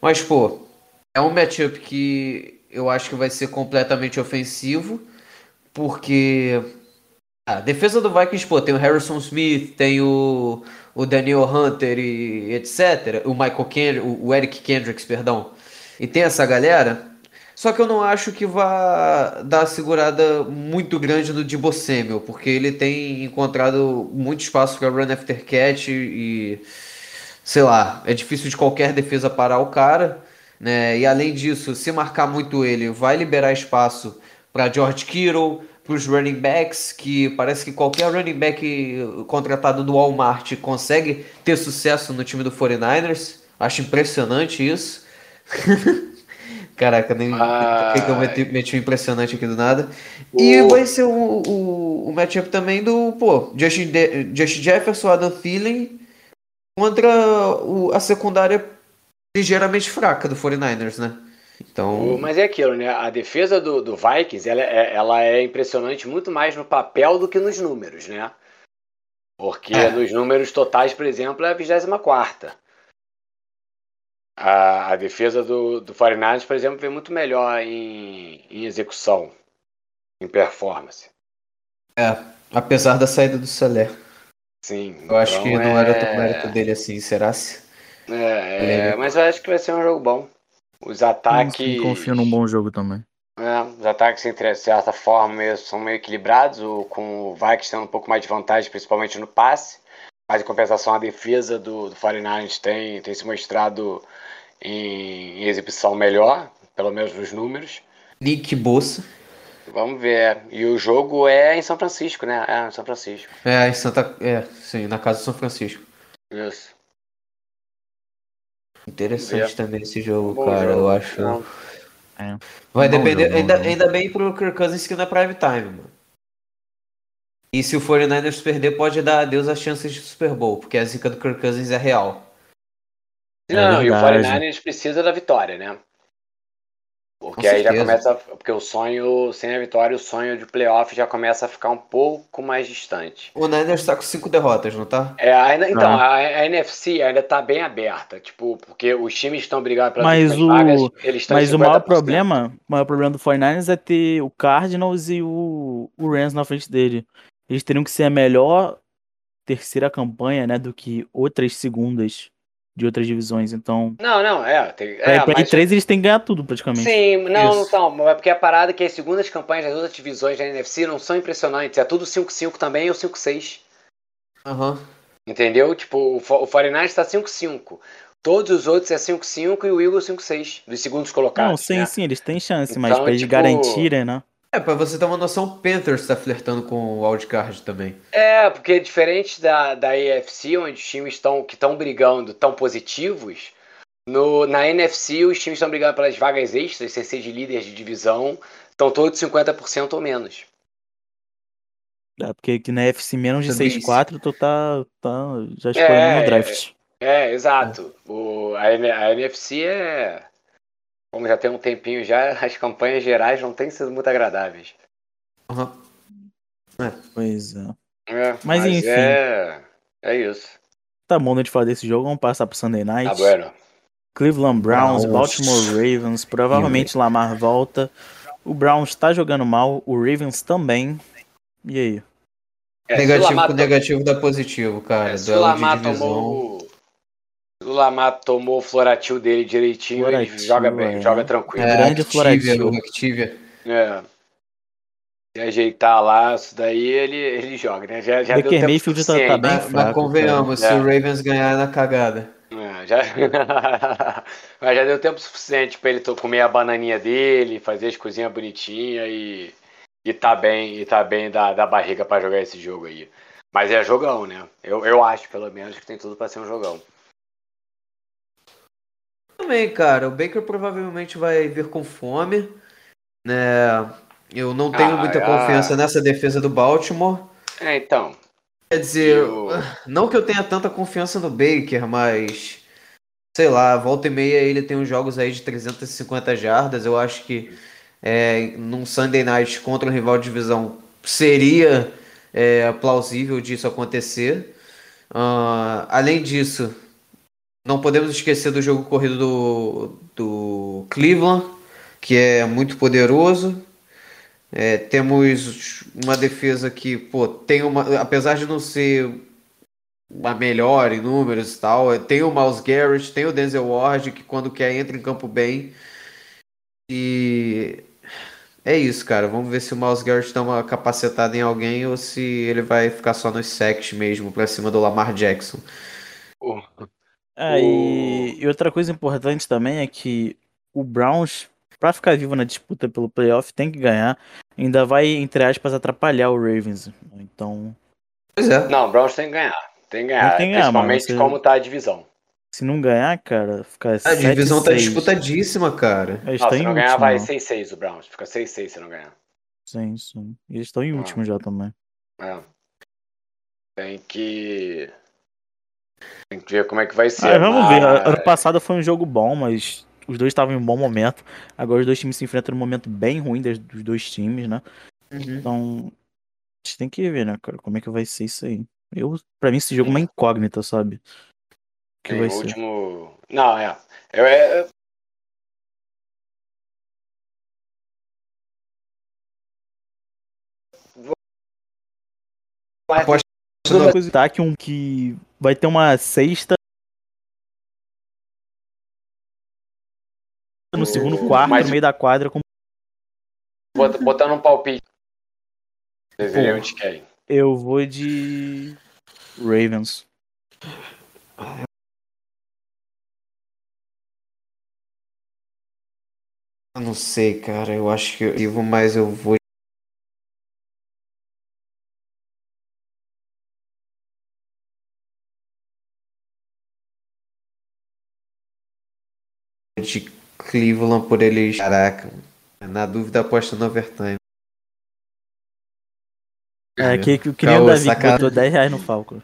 Mas, pô, é um matchup que eu acho que vai ser completamente ofensivo. Porque a defesa do Vikings, pô, tem o Harrison Smith, tem o, o Daniel Hunter e etc. O Michael Kendrick, o Eric Kendricks, perdão. E tem essa galera. Só que eu não acho que vá dar segurada muito grande no Debo Samuel, porque ele tem encontrado muito espaço para run after catch e, sei lá, é difícil de qualquer defesa parar o cara, né? E além disso, se marcar muito ele, vai liberar espaço para George Kittle, para os running backs, que parece que qualquer running back contratado do Walmart consegue ter sucesso no time do 49ers. Acho impressionante isso. <laughs> Caraca, nem que eu meti, meti um impressionante aqui do nada. E vai ser o, o, o matchup também do, pô, Justin, De Justin Jefferson, Adam Thielen contra o, a secundária ligeiramente fraca do 49ers, né? Então... Mas é aquilo, né? A defesa do, do Vikings ela é, ela é impressionante muito mais no papel do que nos números, né? Porque é. nos números totais, por exemplo, é a 24. A, a defesa do, do 49ers, por exemplo, vem muito melhor em, em execução, em performance. É, apesar da saída do Salé. Sim. Eu então acho que não era tão mérito dele assim, será? -se? É, é, mas eu acho que vai ser um jogo bom. Os ataques. Eu confio num bom jogo também. É, os ataques, entre certa forma, meio, são meio equilibrados, o, com o Vikings tendo um pouco mais de vantagem, principalmente no passe. Mas, em compensação, a defesa do, do 49ers tem, tem se mostrado em, em exibição melhor, pelo menos nos números. Nick Bossa. Vamos ver. E o jogo é em São Francisco, né? É, em São Francisco. É, em Santa. É, sim, na casa de São Francisco. Isso. Interessante também esse jogo, Bom cara. Jogo. Eu acho. É. Vai Bom depender. Jogo, ainda, ainda bem pro Kirk Cousins que não é prime time, mano. E se o 49ers perder, pode dar adeus às chances de Super Bowl, porque a zica do Kirk Cousins é real. Não, é e o 49ers precisa da vitória, né? Porque aí já começa. Porque o sonho, sem a vitória, o sonho de playoff já começa a ficar um pouco mais distante. O Niners tá com cinco derrotas, não tá? É, ainda, então, a, a, NFC ainda tá bem aberta. Tipo, porque os times estão brigando pelas mas o, vagas, eles estão Mas o maior problema, o maior problema do 49ers é ter o Cardinals e o, o Rams na frente dele. Eles teriam que ser a melhor terceira campanha, né, do que outras segundas de outras divisões, então... Não, não, é... Tem, é, pra, mas... três eles têm que ganhar tudo, praticamente. Sim, não, Isso. não, é porque a parada é que as segundas campanhas das outras divisões da NFC não são impressionantes, é tudo 5-5 também ou 5-6. Aham. Uhum. Entendeu? Tipo, o, o 49 tá 5-5. Todos os outros é 5-5 e o Eagles 5-6, dos segundos colocados. Não, sim, né? sim, eles têm chance, então, mas pra eles tipo... garantirem, né? É, pra você ter uma noção, o Panthers tá flertando com o wildcard também. É, porque diferente da, da AFC, onde os times tão, que estão brigando tão positivos, no, na NFC os times estão brigando pelas vagas extras, sem ser de líderes de divisão, estão todos 50% ou menos. É, porque aqui na FC menos de 6-4, tu tá, tá já escolhendo é, no draft. É, é exato. O, a, a NFC é como já tem um tempinho já, <laughs> as campanhas gerais não têm sido muito agradáveis. Uhum. É. Pois é. é mas, mas, enfim. É... é isso. Tá bom de falar desse jogo, vamos passar pro Sunday Night. Tá bueno. Cleveland Browns, Baltimore Ravens, provavelmente Lamar volta. O Browns tá jogando mal, o Ravens também. E aí? É, negativo com negativo dá positivo, cara. É, se o Lamar tomou o Lamar tomou o floratil dele direitinho, floratil, ele joga bem, é. joga tranquilo. É, Grande floratil. Activia. É. Se ajeitar lá, isso daí ele, ele joga, né? Já, já Baker Mayfield tá, tá bem fraco, Mas convenhamos, se o Ravens ganhar na cagada. É, já... <laughs> mas já deu tempo suficiente para ele comer a bananinha dele, fazer as coisinhas bonitinhas e, e tá bem, e tá bem da, da barriga para jogar esse jogo aí. Mas é jogão, né? Eu, eu acho, pelo menos, que tem tudo para ser um jogão também, cara. O Baker provavelmente vai vir com fome. Né? Eu não tenho ah, muita é... confiança nessa defesa do Baltimore. É, então. Quer dizer, eu... <sighs> não que eu tenha tanta confiança no Baker, mas. Sei lá, volta e meia ele tem uns jogos aí de 350 jardas. Eu acho que é, num Sunday night contra um rival de divisão seria é, plausível disso acontecer. Uh, além disso, não podemos esquecer do jogo corrido do, do Cleveland, que é muito poderoso. É, temos uma defesa que, pô, tem uma. Apesar de não ser a melhor em números e tal, é, tem o Miles Garrett, tem o Denzel Ward, que quando quer entra em campo bem. E é isso, cara. Vamos ver se o Miles Garrett dá uma capacetada em alguém ou se ele vai ficar só nos sacks mesmo, pra cima do Lamar Jackson. É, e, e, outra coisa importante também é que o Browns, para ficar vivo na disputa pelo playoff, tem que ganhar. Ainda vai, entre aspas, atrapalhar o Ravens. Então. Pois é. Não, o Browns tem que ganhar. Tem que ganhar. Tem que ganhar principalmente você... como tá a divisão. Se não ganhar, cara, fica. A divisão tá disputadíssima, cara. Eles não, se não ganhar, vai 6-6 o Browns. Fica 6-6 se não ganhar. Sim, sim. Eles estão em ah. último já também. É. Tem que Tem que ver como é que vai ser. Ah, vamos mas... ver. Ano passado foi um jogo bom, mas os dois estavam em um bom momento. Agora os dois times se enfrentam num momento bem ruim dos dois times, né? Uhum. Então, a gente tem que ver, né, cara, como é que vai ser isso aí. Eu, pra mim, esse jogo é uma incógnita, sabe? Que Sim, vai o ser. último. Não, é. Eu, é... Aposto uma coisa tá que um que vai ter uma sexta no segundo quarto, Mas... no meio da quadra com botando um palpite. Vocês onde querem. Eu vou de Ravens. Eu não sei, cara. Eu acho que eu vou mais eu vou de Cleveland por eles. Caraca, na dúvida aposta no overtime. É, que, que, que nem o Davi que botou 10 reais no Falcon.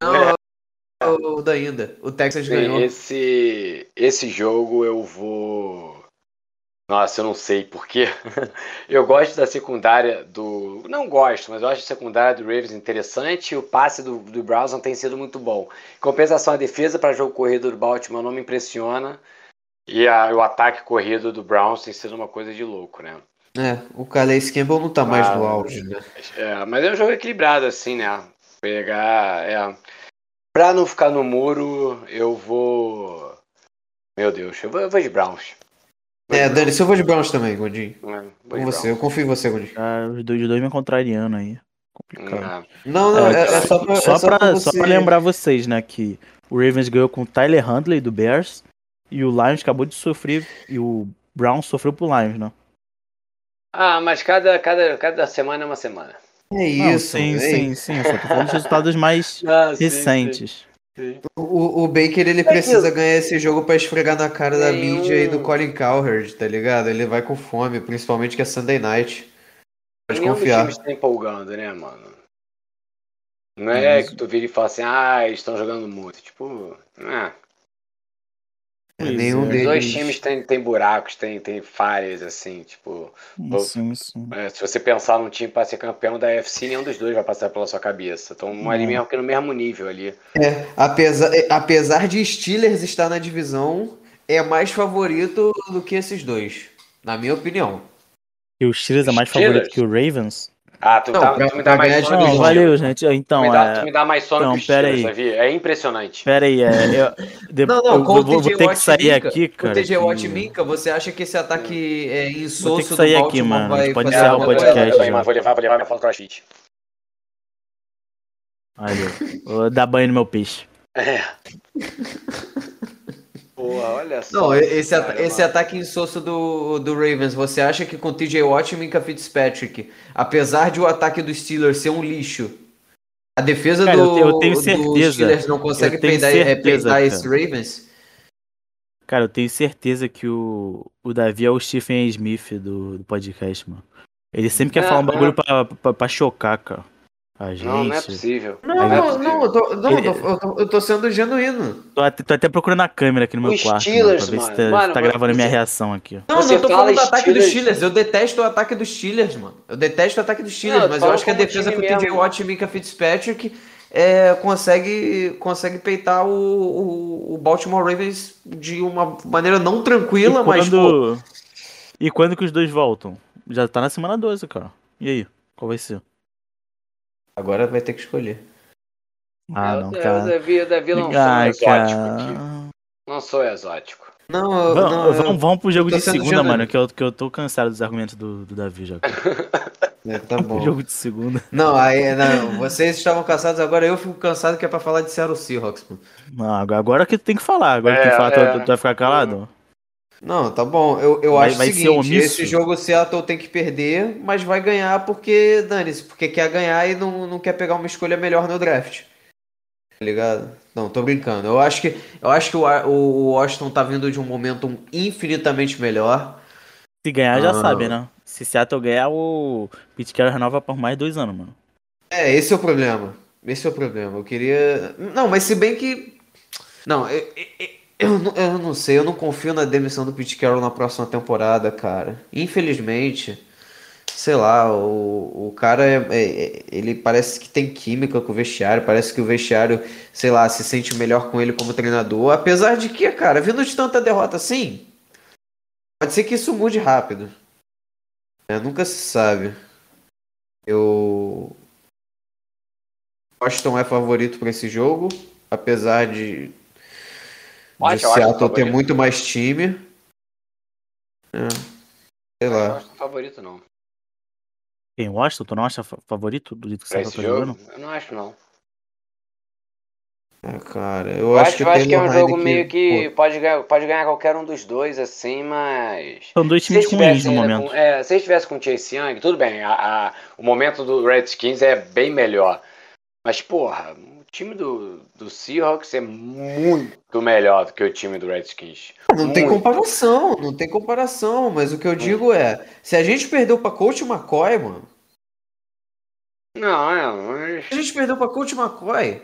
Não, o da ainda. O Texas ganhou. Esse, esse jogo eu vou nossa, eu não sei porquê. <laughs> eu gosto da secundária do. Não gosto, mas eu acho a secundária do Ravens interessante e o passe do, do Browns não tem sido muito bom. Em compensação, a defesa para jogo corrido do Baltimore não me impressiona. E a, o ataque corrido do Browns tem sido uma coisa de louco, né? É, o Calais Campbell não tá mais no auge, né? É, mas é um jogo equilibrado, assim, né? Pegar. É. Pra não ficar no muro, eu vou. Meu Deus, eu vou, eu vou de Browns. É, Dani, se eu vou de Browns também, Gondinho. É, Com você, eu confio em você, Gondinho. Ah, os dois, dois me contrariando aí. Complicado. Não, não, é, é, é só pra, só, é só, pra, pra você... só pra lembrar vocês, né, que o Ravens ganhou com o Tyler Handley do Bears e o Lions acabou de sofrer e o Brown sofreu pro Lions, né? Ah, mas cada, cada, cada semana é uma semana. É isso. Não, sim, sim, sim. Só tô falando dos resultados mais <laughs> ah, recentes. Sim, sim. O, o Baker ele é precisa que... ganhar esse jogo para esfregar na cara da mídia e do Colin Cowherd, tá ligado? Ele vai com fome, principalmente que é Sunday Night. Pode Nenhum confiar. Dos times tá empolgando, né, mano? Não é que tu vira e fala assim, ah, eles estão jogando muito. Tipo, ah, é, nenhum Os deles. dois times têm tem buracos, tem, tem falhas, assim, tipo. Sim, sim. É, se você pensar num time para ser campeão da UFC, nenhum dos dois vai passar pela sua cabeça. Estão ali mesmo que no mesmo nível ali. É, apesar, é, apesar de Steelers estar na divisão, é mais favorito do que esses dois, na minha opinião. E o Steelers é mais Steelers? favorito que o Ravens? Ah, tu, não, tá, pra, tu me dá mais sono. Não, valeu, gente. Então, tu me dá, é... tu me dá mais sono não, que pera aí. É impressionante. Pera aí, é, eu, <laughs> de... não, não, eu vou, vou, ter que sair Minka, aqui, cara. O TJ Watt Minka, você acha que esse ataque é insosso vou ter que sair aqui, mano. Vai pode encerrar o podcast. Vou, vou levar, vou levar minha foto crossfit. Valeu. Vou dar banho no meu peixe. É. <laughs> Boa, olha só. Não, esse, cara, esse ataque insosso do, do Ravens, você acha que com TJ Watt e Minka Fitzpatrick, apesar de o ataque do Steelers ser um lixo, a defesa cara, do, eu tenho certeza, Steelers não consegue peidar, é, peidar esse Ravens? Cara, eu tenho certeza que o, o Davi é o Stephen. Smith do, do podcast, mano. Ele sempre quer falar um bagulho pra, pra, pra chocar, cara. A gente... Não, não é possível. Não, não, não, não, eu, tô, não eu, tô, eu, tô, sendo genuíno. Tô até, tô até procurando a câmera aqui no meu o quarto. Steelers, mano, pra ver mano. se tá, mano, tá gravando a minha reação aqui. Não, Você não tô falando do ataque dos Steelers. Eu detesto o ataque dos Steelers, mano. Eu detesto o ataque dos Steelers, não, mas eu acho que a defesa com o TJ Watt e Mika Fitzpatrick é, consegue, consegue peitar o, o, o, Baltimore Ravens de uma maneira não tranquila, e mas. Quando... E quando que os dois voltam? Já tá na semana 12, cara. E aí? Qual vai ser? Agora vai ter que escolher. Ah, não, cara. Eu, Davi, eu Davi não Ai, sou exótico. Não sou exótico. Não, eu, vamos, não, vamos, vamos pro jogo de segunda, mano, que eu, que eu tô cansado dos argumentos do, do Davi já. <laughs> É, tá bom. <laughs> jogo de segunda. Não, aí, não, vocês estavam cansados, agora eu fico cansado que é pra falar de Seattle Seahawks, mano. Não, agora que tem que falar, agora é, que falar, é. tu, tu, vai ficar calado? Não, tá bom. Eu, eu vai, acho vai o seguinte, esse jogo o Seattle tem que perder, mas vai ganhar porque, dane-se, porque quer ganhar e não, não quer pegar uma escolha melhor no draft. Tá ligado? Não, tô brincando. Eu acho que, eu acho que o, o Washington tá vindo de um momento infinitamente melhor. Se ganhar, já ah, sabe, né? Se Seattle ganhar, o Pete Carroll renova por mais dois anos, mano. É, esse é o problema. Esse é o problema. Eu queria. Não, mas se bem que. Não, eu, eu, eu, eu não sei, eu não confio na demissão do Pete Carroll na próxima temporada, cara. Infelizmente sei lá, o, o cara é, é, ele parece que tem química com o vestiário, parece que o vestiário, sei lá, se sente melhor com ele como treinador, apesar de que, cara, vindo de tanta derrota assim, pode ser que isso mude rápido. É, nunca se sabe. Eu Washington é favorito para esse jogo, apesar de, de Seattle ter muito mais time. É. Sei lá. Não acho favorito não. Quem, Washington? Tu não acha favorito do jeito que você tá jogando? Eu não acho, não. É, cara, eu, eu acho, acho, que, eu acho que é um jogo meio que pode ganhar, pode ganhar qualquer um dos dois, assim, mas. São dois times ruins no momento. Com, é, se estivesse com o Chase Young, tudo bem, a, a, o momento do Redskins é bem melhor. Mas, porra, o time do, do Seahawks é muito melhor do que o time do Redskins. Não muito. tem comparação, não tem comparação, mas o que eu digo é, se a gente perdeu pra Coach McCoy, mano. Não, é, mas... A gente perdeu pra Coach McCoy.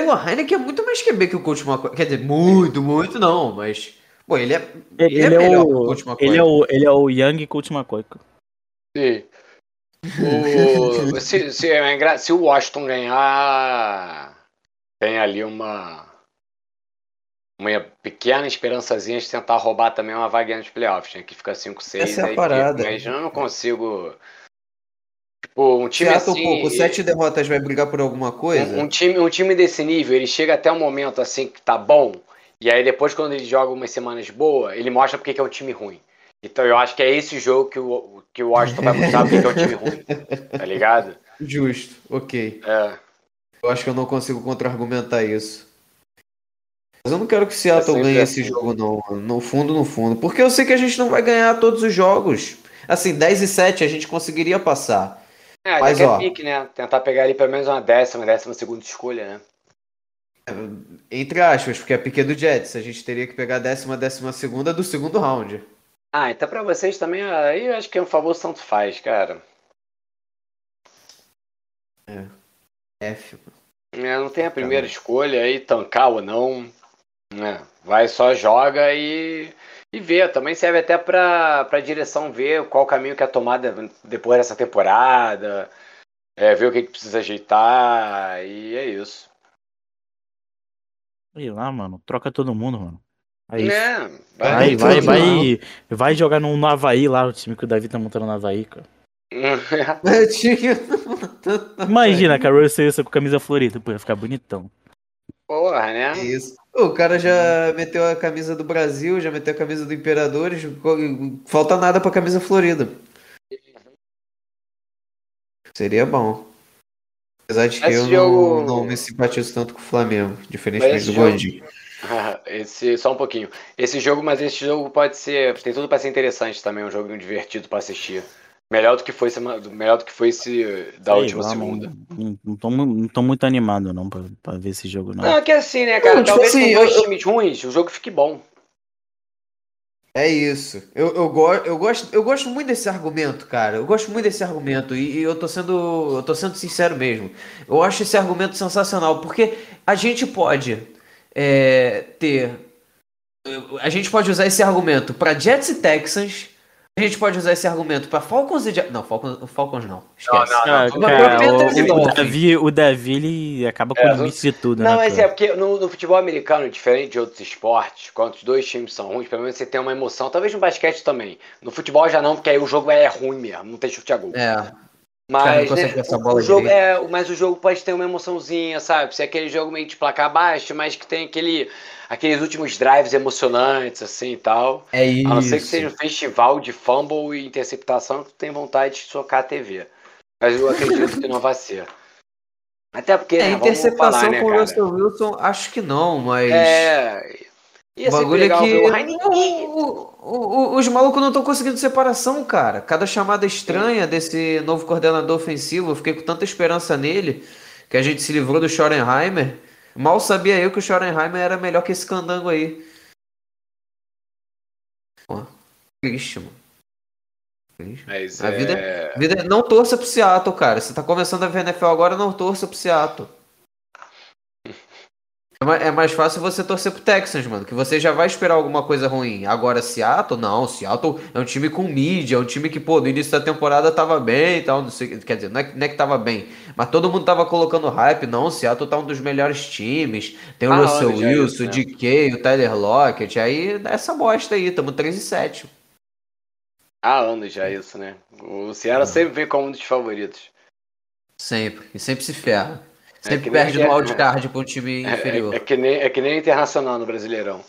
O Heineken é muito mais QB que o Coach McCoy. Quer dizer, muito, muito não, mas. Pô, ele é. Ele, ele é, é o, o Coach McCoy. Ele é o, ele é o Young Coach McCoy. Sim. O, <laughs> se, se, é se o Washington ganhar, tem ali uma uma pequena esperançazinha de tentar roubar também uma vaguinha nos playoffs, né? Que fica 5-6. Essa é a parada. Mas eu não consigo. Tipo, um time Seattle, assim. Pouco, sete derrotas vai brigar por alguma coisa? Um, um, time, um time desse nível, ele chega até um momento assim que tá bom. E aí depois, quando ele joga umas semanas boas, ele mostra porque que é um time ruim. Então eu acho que é esse jogo que o, que o Washington vai mostrar porque que é um time ruim. Tá ligado? Justo, ok. É. Eu acho que eu não consigo contra-argumentar isso. Mas eu não quero que o Seattle é ganhe assim. esse jogo, não. No fundo, no fundo. Porque eu sei que a gente não vai ganhar todos os jogos. Assim, 10 e 7 a gente conseguiria passar. É, Mas, ó, é pique, né? Tentar pegar ali pelo menos uma décima, décima segunda escolha, né? Entre aspas, porque a pique é do Jets. A gente teria que pegar a décima, décima segunda do segundo round. Ah, então pra vocês também, aí eu acho que é um favor tanto faz, cara. É. F. É, não tem a primeira escolha aí, tancar ou não. Né? Vai só joga e, e vê. Também serve até pra, pra direção ver qual caminho que é tomada depois dessa temporada. É, ver o que, que precisa ajeitar. E é isso. E lá, mano, troca todo mundo, mano. É, é vai, vai, vai, vai, jogar no, no Havaí lá, o time que o Davi tá montando no Havaí, cara. Imagina, cara, o Russell com camisa florida, pô, ia ficar bonitão. Porra, né? Isso. O cara já meteu a camisa do Brasil, já meteu a camisa do Imperadores, falta nada pra camisa florida. Seria bom. Apesar de que Esse eu jogo... não, não, me simpatizo tanto com o Flamengo, diferentemente do jogo... <laughs> Esse, só um pouquinho. Esse jogo, mas esse jogo pode ser. Tem tudo para ser interessante também, um jogo divertido para assistir. Melhor do que foi melhor do que foi esse da Sei, última segunda. Não, não, tô, não tô muito animado não pra, pra ver esse jogo, não. Não, é que assim, né, cara? Não, tipo Talvez assim, com dois eu, times ruins, o jogo fique bom. É isso. Eu, eu, go eu, gosto, eu gosto muito desse argumento, cara. Eu gosto muito desse argumento. E, e, eu tô sendo. Eu tô sendo sincero mesmo. Eu acho esse argumento sensacional. Porque a gente pode é, ter. A gente pode usar esse argumento para Jets e Texans. A gente pode usar esse argumento para Falcons e Jets. Não, Falcons, Falcons não. Esquece. Não, não, não. Cara, o, o, Davi, o Davi ele acaba com é, o limite de tudo, não, né? Não, mas é porque no, no, futebol americano, diferente de outros esportes, quando os dois times são ruins, pelo menos você tem uma emoção. Talvez no basquete também. No futebol já não, porque aí o jogo é ruim mesmo, não tem chute a gol. É. Mas, né, o, o jogo é, mas o jogo pode ter uma emoçãozinha, sabe? Se é aquele jogo meio de placar baixo, mas que tem aquele, aqueles últimos drives emocionantes, assim e tal. É isso. A não ser que seja um festival de fumble e interceptação que tu tem vontade de socar a TV. Mas eu acredito que não vai ser. Até porque. É, né, interceptação falar, né, com o Russell Wilson, acho que não, mas. É. Ia o bagulho é que o, o, os malucos não estão conseguindo separação, cara. Cada chamada estranha desse novo coordenador ofensivo, eu fiquei com tanta esperança nele que a gente se livrou do Schoenheimer. Mal sabia eu que o Schoenheimer era melhor que esse candango aí. Pô, triste, mano. Mas a é... vida, vida não torça pro Seattle, cara. Você tá começando a ver NFL agora, não torça pro Seattle. É, é mais fácil você torcer pro Texans, mano, que você já vai esperar alguma coisa ruim. Agora, Seattle, não. Seattle é um time com mídia, é um time que, pô, no início da temporada tava bem e tal, não sei, quer dizer, não é, não é que tava bem, mas todo mundo tava colocando hype, não, Seattle tá um dos melhores times, tem o ah, Russell Wilson, é isso, né? o DK, o Tyler Lockett, aí essa bosta aí, tamo 3 e 7. Há anos já isso, né? O Seattle sempre vem como um dos favoritos. Sempre, e sempre se ferra. É Sempre é perde no wildcard para um time inferior. É, é, que nem, é que nem internacional no Brasileirão.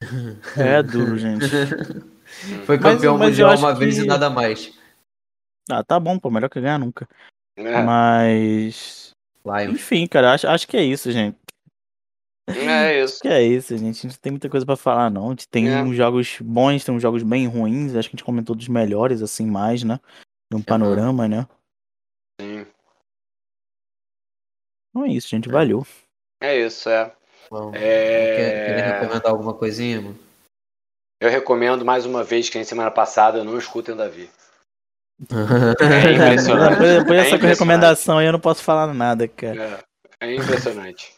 <laughs> É duro, gente. <laughs> Foi campeão mas, mas mundial uma que... vez e nada mais. Ah, tá bom, pô. Melhor que ganhar nunca. É. Mas. Lions. Enfim, cara, acho, acho que é isso, gente. É isso. Acho que é isso, gente. A gente não tem muita coisa pra falar, não. A gente tem é. uns jogos bons, tem uns jogos bem ruins. Acho que a gente comentou dos melhores, assim, mais, né? Um panorama, né? Então é isso, gente. Valeu. É isso, é. Bom, é... Quer, quer recomendar alguma coisinha, mano? Eu recomendo mais uma vez que na semana passada não escutem o Davi. <laughs> <laughs> é impressionante. Depois, depois dessa é recomendação aí eu não posso falar nada, cara. É, é impressionante.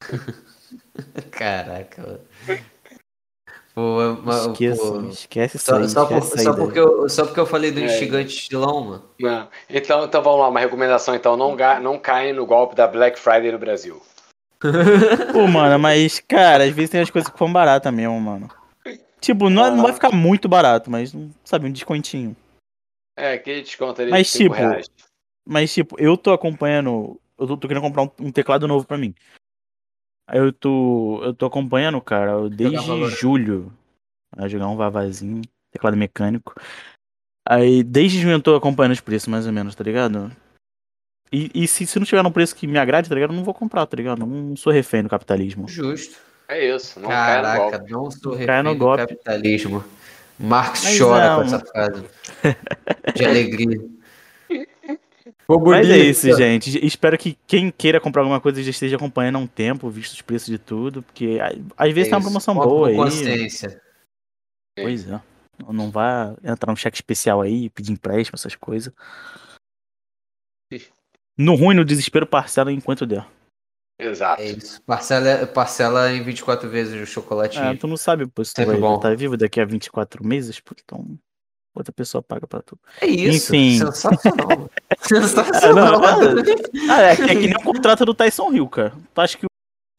<laughs> Caraca, mano. Pô, esquece, pô, esquece só, aí, só, esquece por, só, porque eu, só porque eu falei do é. instigante estilão, mano. Não. Então, então vamos lá, uma recomendação então, não, não caem no golpe da Black Friday no Brasil. <laughs> Pô, mano, mas, cara, às vezes tem as coisas que foram baratas mesmo, mano. Tipo, não, ah. não vai ficar muito barato, mas, sabe, um descontinho. É, que desconto ali mas, tipo, reais. Mas, tipo, eu tô acompanhando. Eu tô, tô querendo comprar um, um, teclado novo pra mim. Aí eu tô. Eu tô acompanhando, cara, desde julho. A jogar um vavazinho, teclado mecânico. Aí desde junho eu tô acompanhando os preços, mais ou menos, tá ligado? E, e se, se não tiver um preço que me agrade, tá ligado? Eu não vou comprar, tá ligado? não sou refém do capitalismo. Justo. É isso, não Caraca, cai não sou refém no do capitalismo. Marx Mas chora não. com essa frase. De alegria. <laughs> Mas é isso, gente. Espero que quem queira comprar alguma coisa já esteja acompanhando há um tempo, visto os preços de tudo, porque às vezes é tem uma promoção boa aí. Consciência. Pois é. Não vá entrar um cheque especial aí, pedir empréstimo, essas coisas. No ruim, no desespero, parcela enquanto der. Exato. É isso. Parcela, parcela em 24 vezes o chocolatinho. É, tu não sabe, pô, se tu vai estar vivo daqui a 24 meses, pô, então outra pessoa paga pra tu. É isso, Enfim. sensacional. <laughs> sensacional. Ah, é, é, que nem o <laughs> contrato do Tyson Hill, cara. Tu acha que o.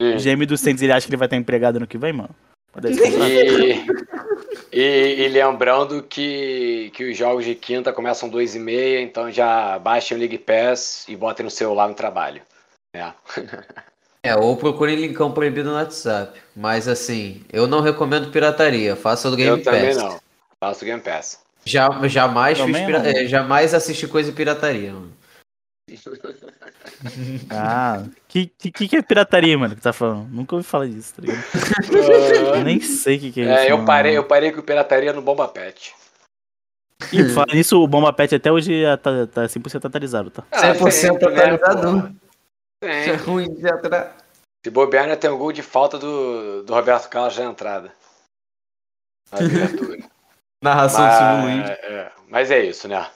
GM do Saints ele acha que ele vai estar empregado no que vem, mano? E, e, e, lembrando que, que os jogos de quinta começam 2 e meia, então já baixem o League Pass e botem no celular no trabalho. É. É, ou procurem linkão proibido no WhatsApp. Mas assim, eu não recomendo pirataria. Faça o Game eu Pass. Eu também não. Faça o Game Pass. Já, jamais, fiz pira... é, jamais assisti coisa de pirataria, mano. <laughs> Ah, que, que, que é pirataria, mano, que tá falando? Nunca ouvi falar disso, tá ligado? Uh, <laughs> nem sei o que, que é, é isso. Eu parei, eu parei com pirataria no Bomba Pet. E falando nisso, o Bomba Pet até hoje tá, tá 100% atualizado, tá? Ah, 100% atualizado. É ruim de atrás. Se bobear, né, tem um gol de falta do, do Roberto Carlos na entrada. Na <laughs> Narração mas, do Silvio Luiz. É, mas é isso, né?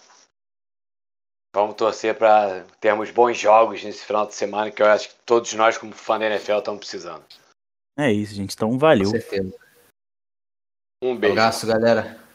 Vamos torcer para termos bons jogos nesse final de semana, que eu acho que todos nós, como fã da NFL, estamos precisando. É isso, gente. Então, valeu. Com certeza. Um beijo. Um abraço, galera.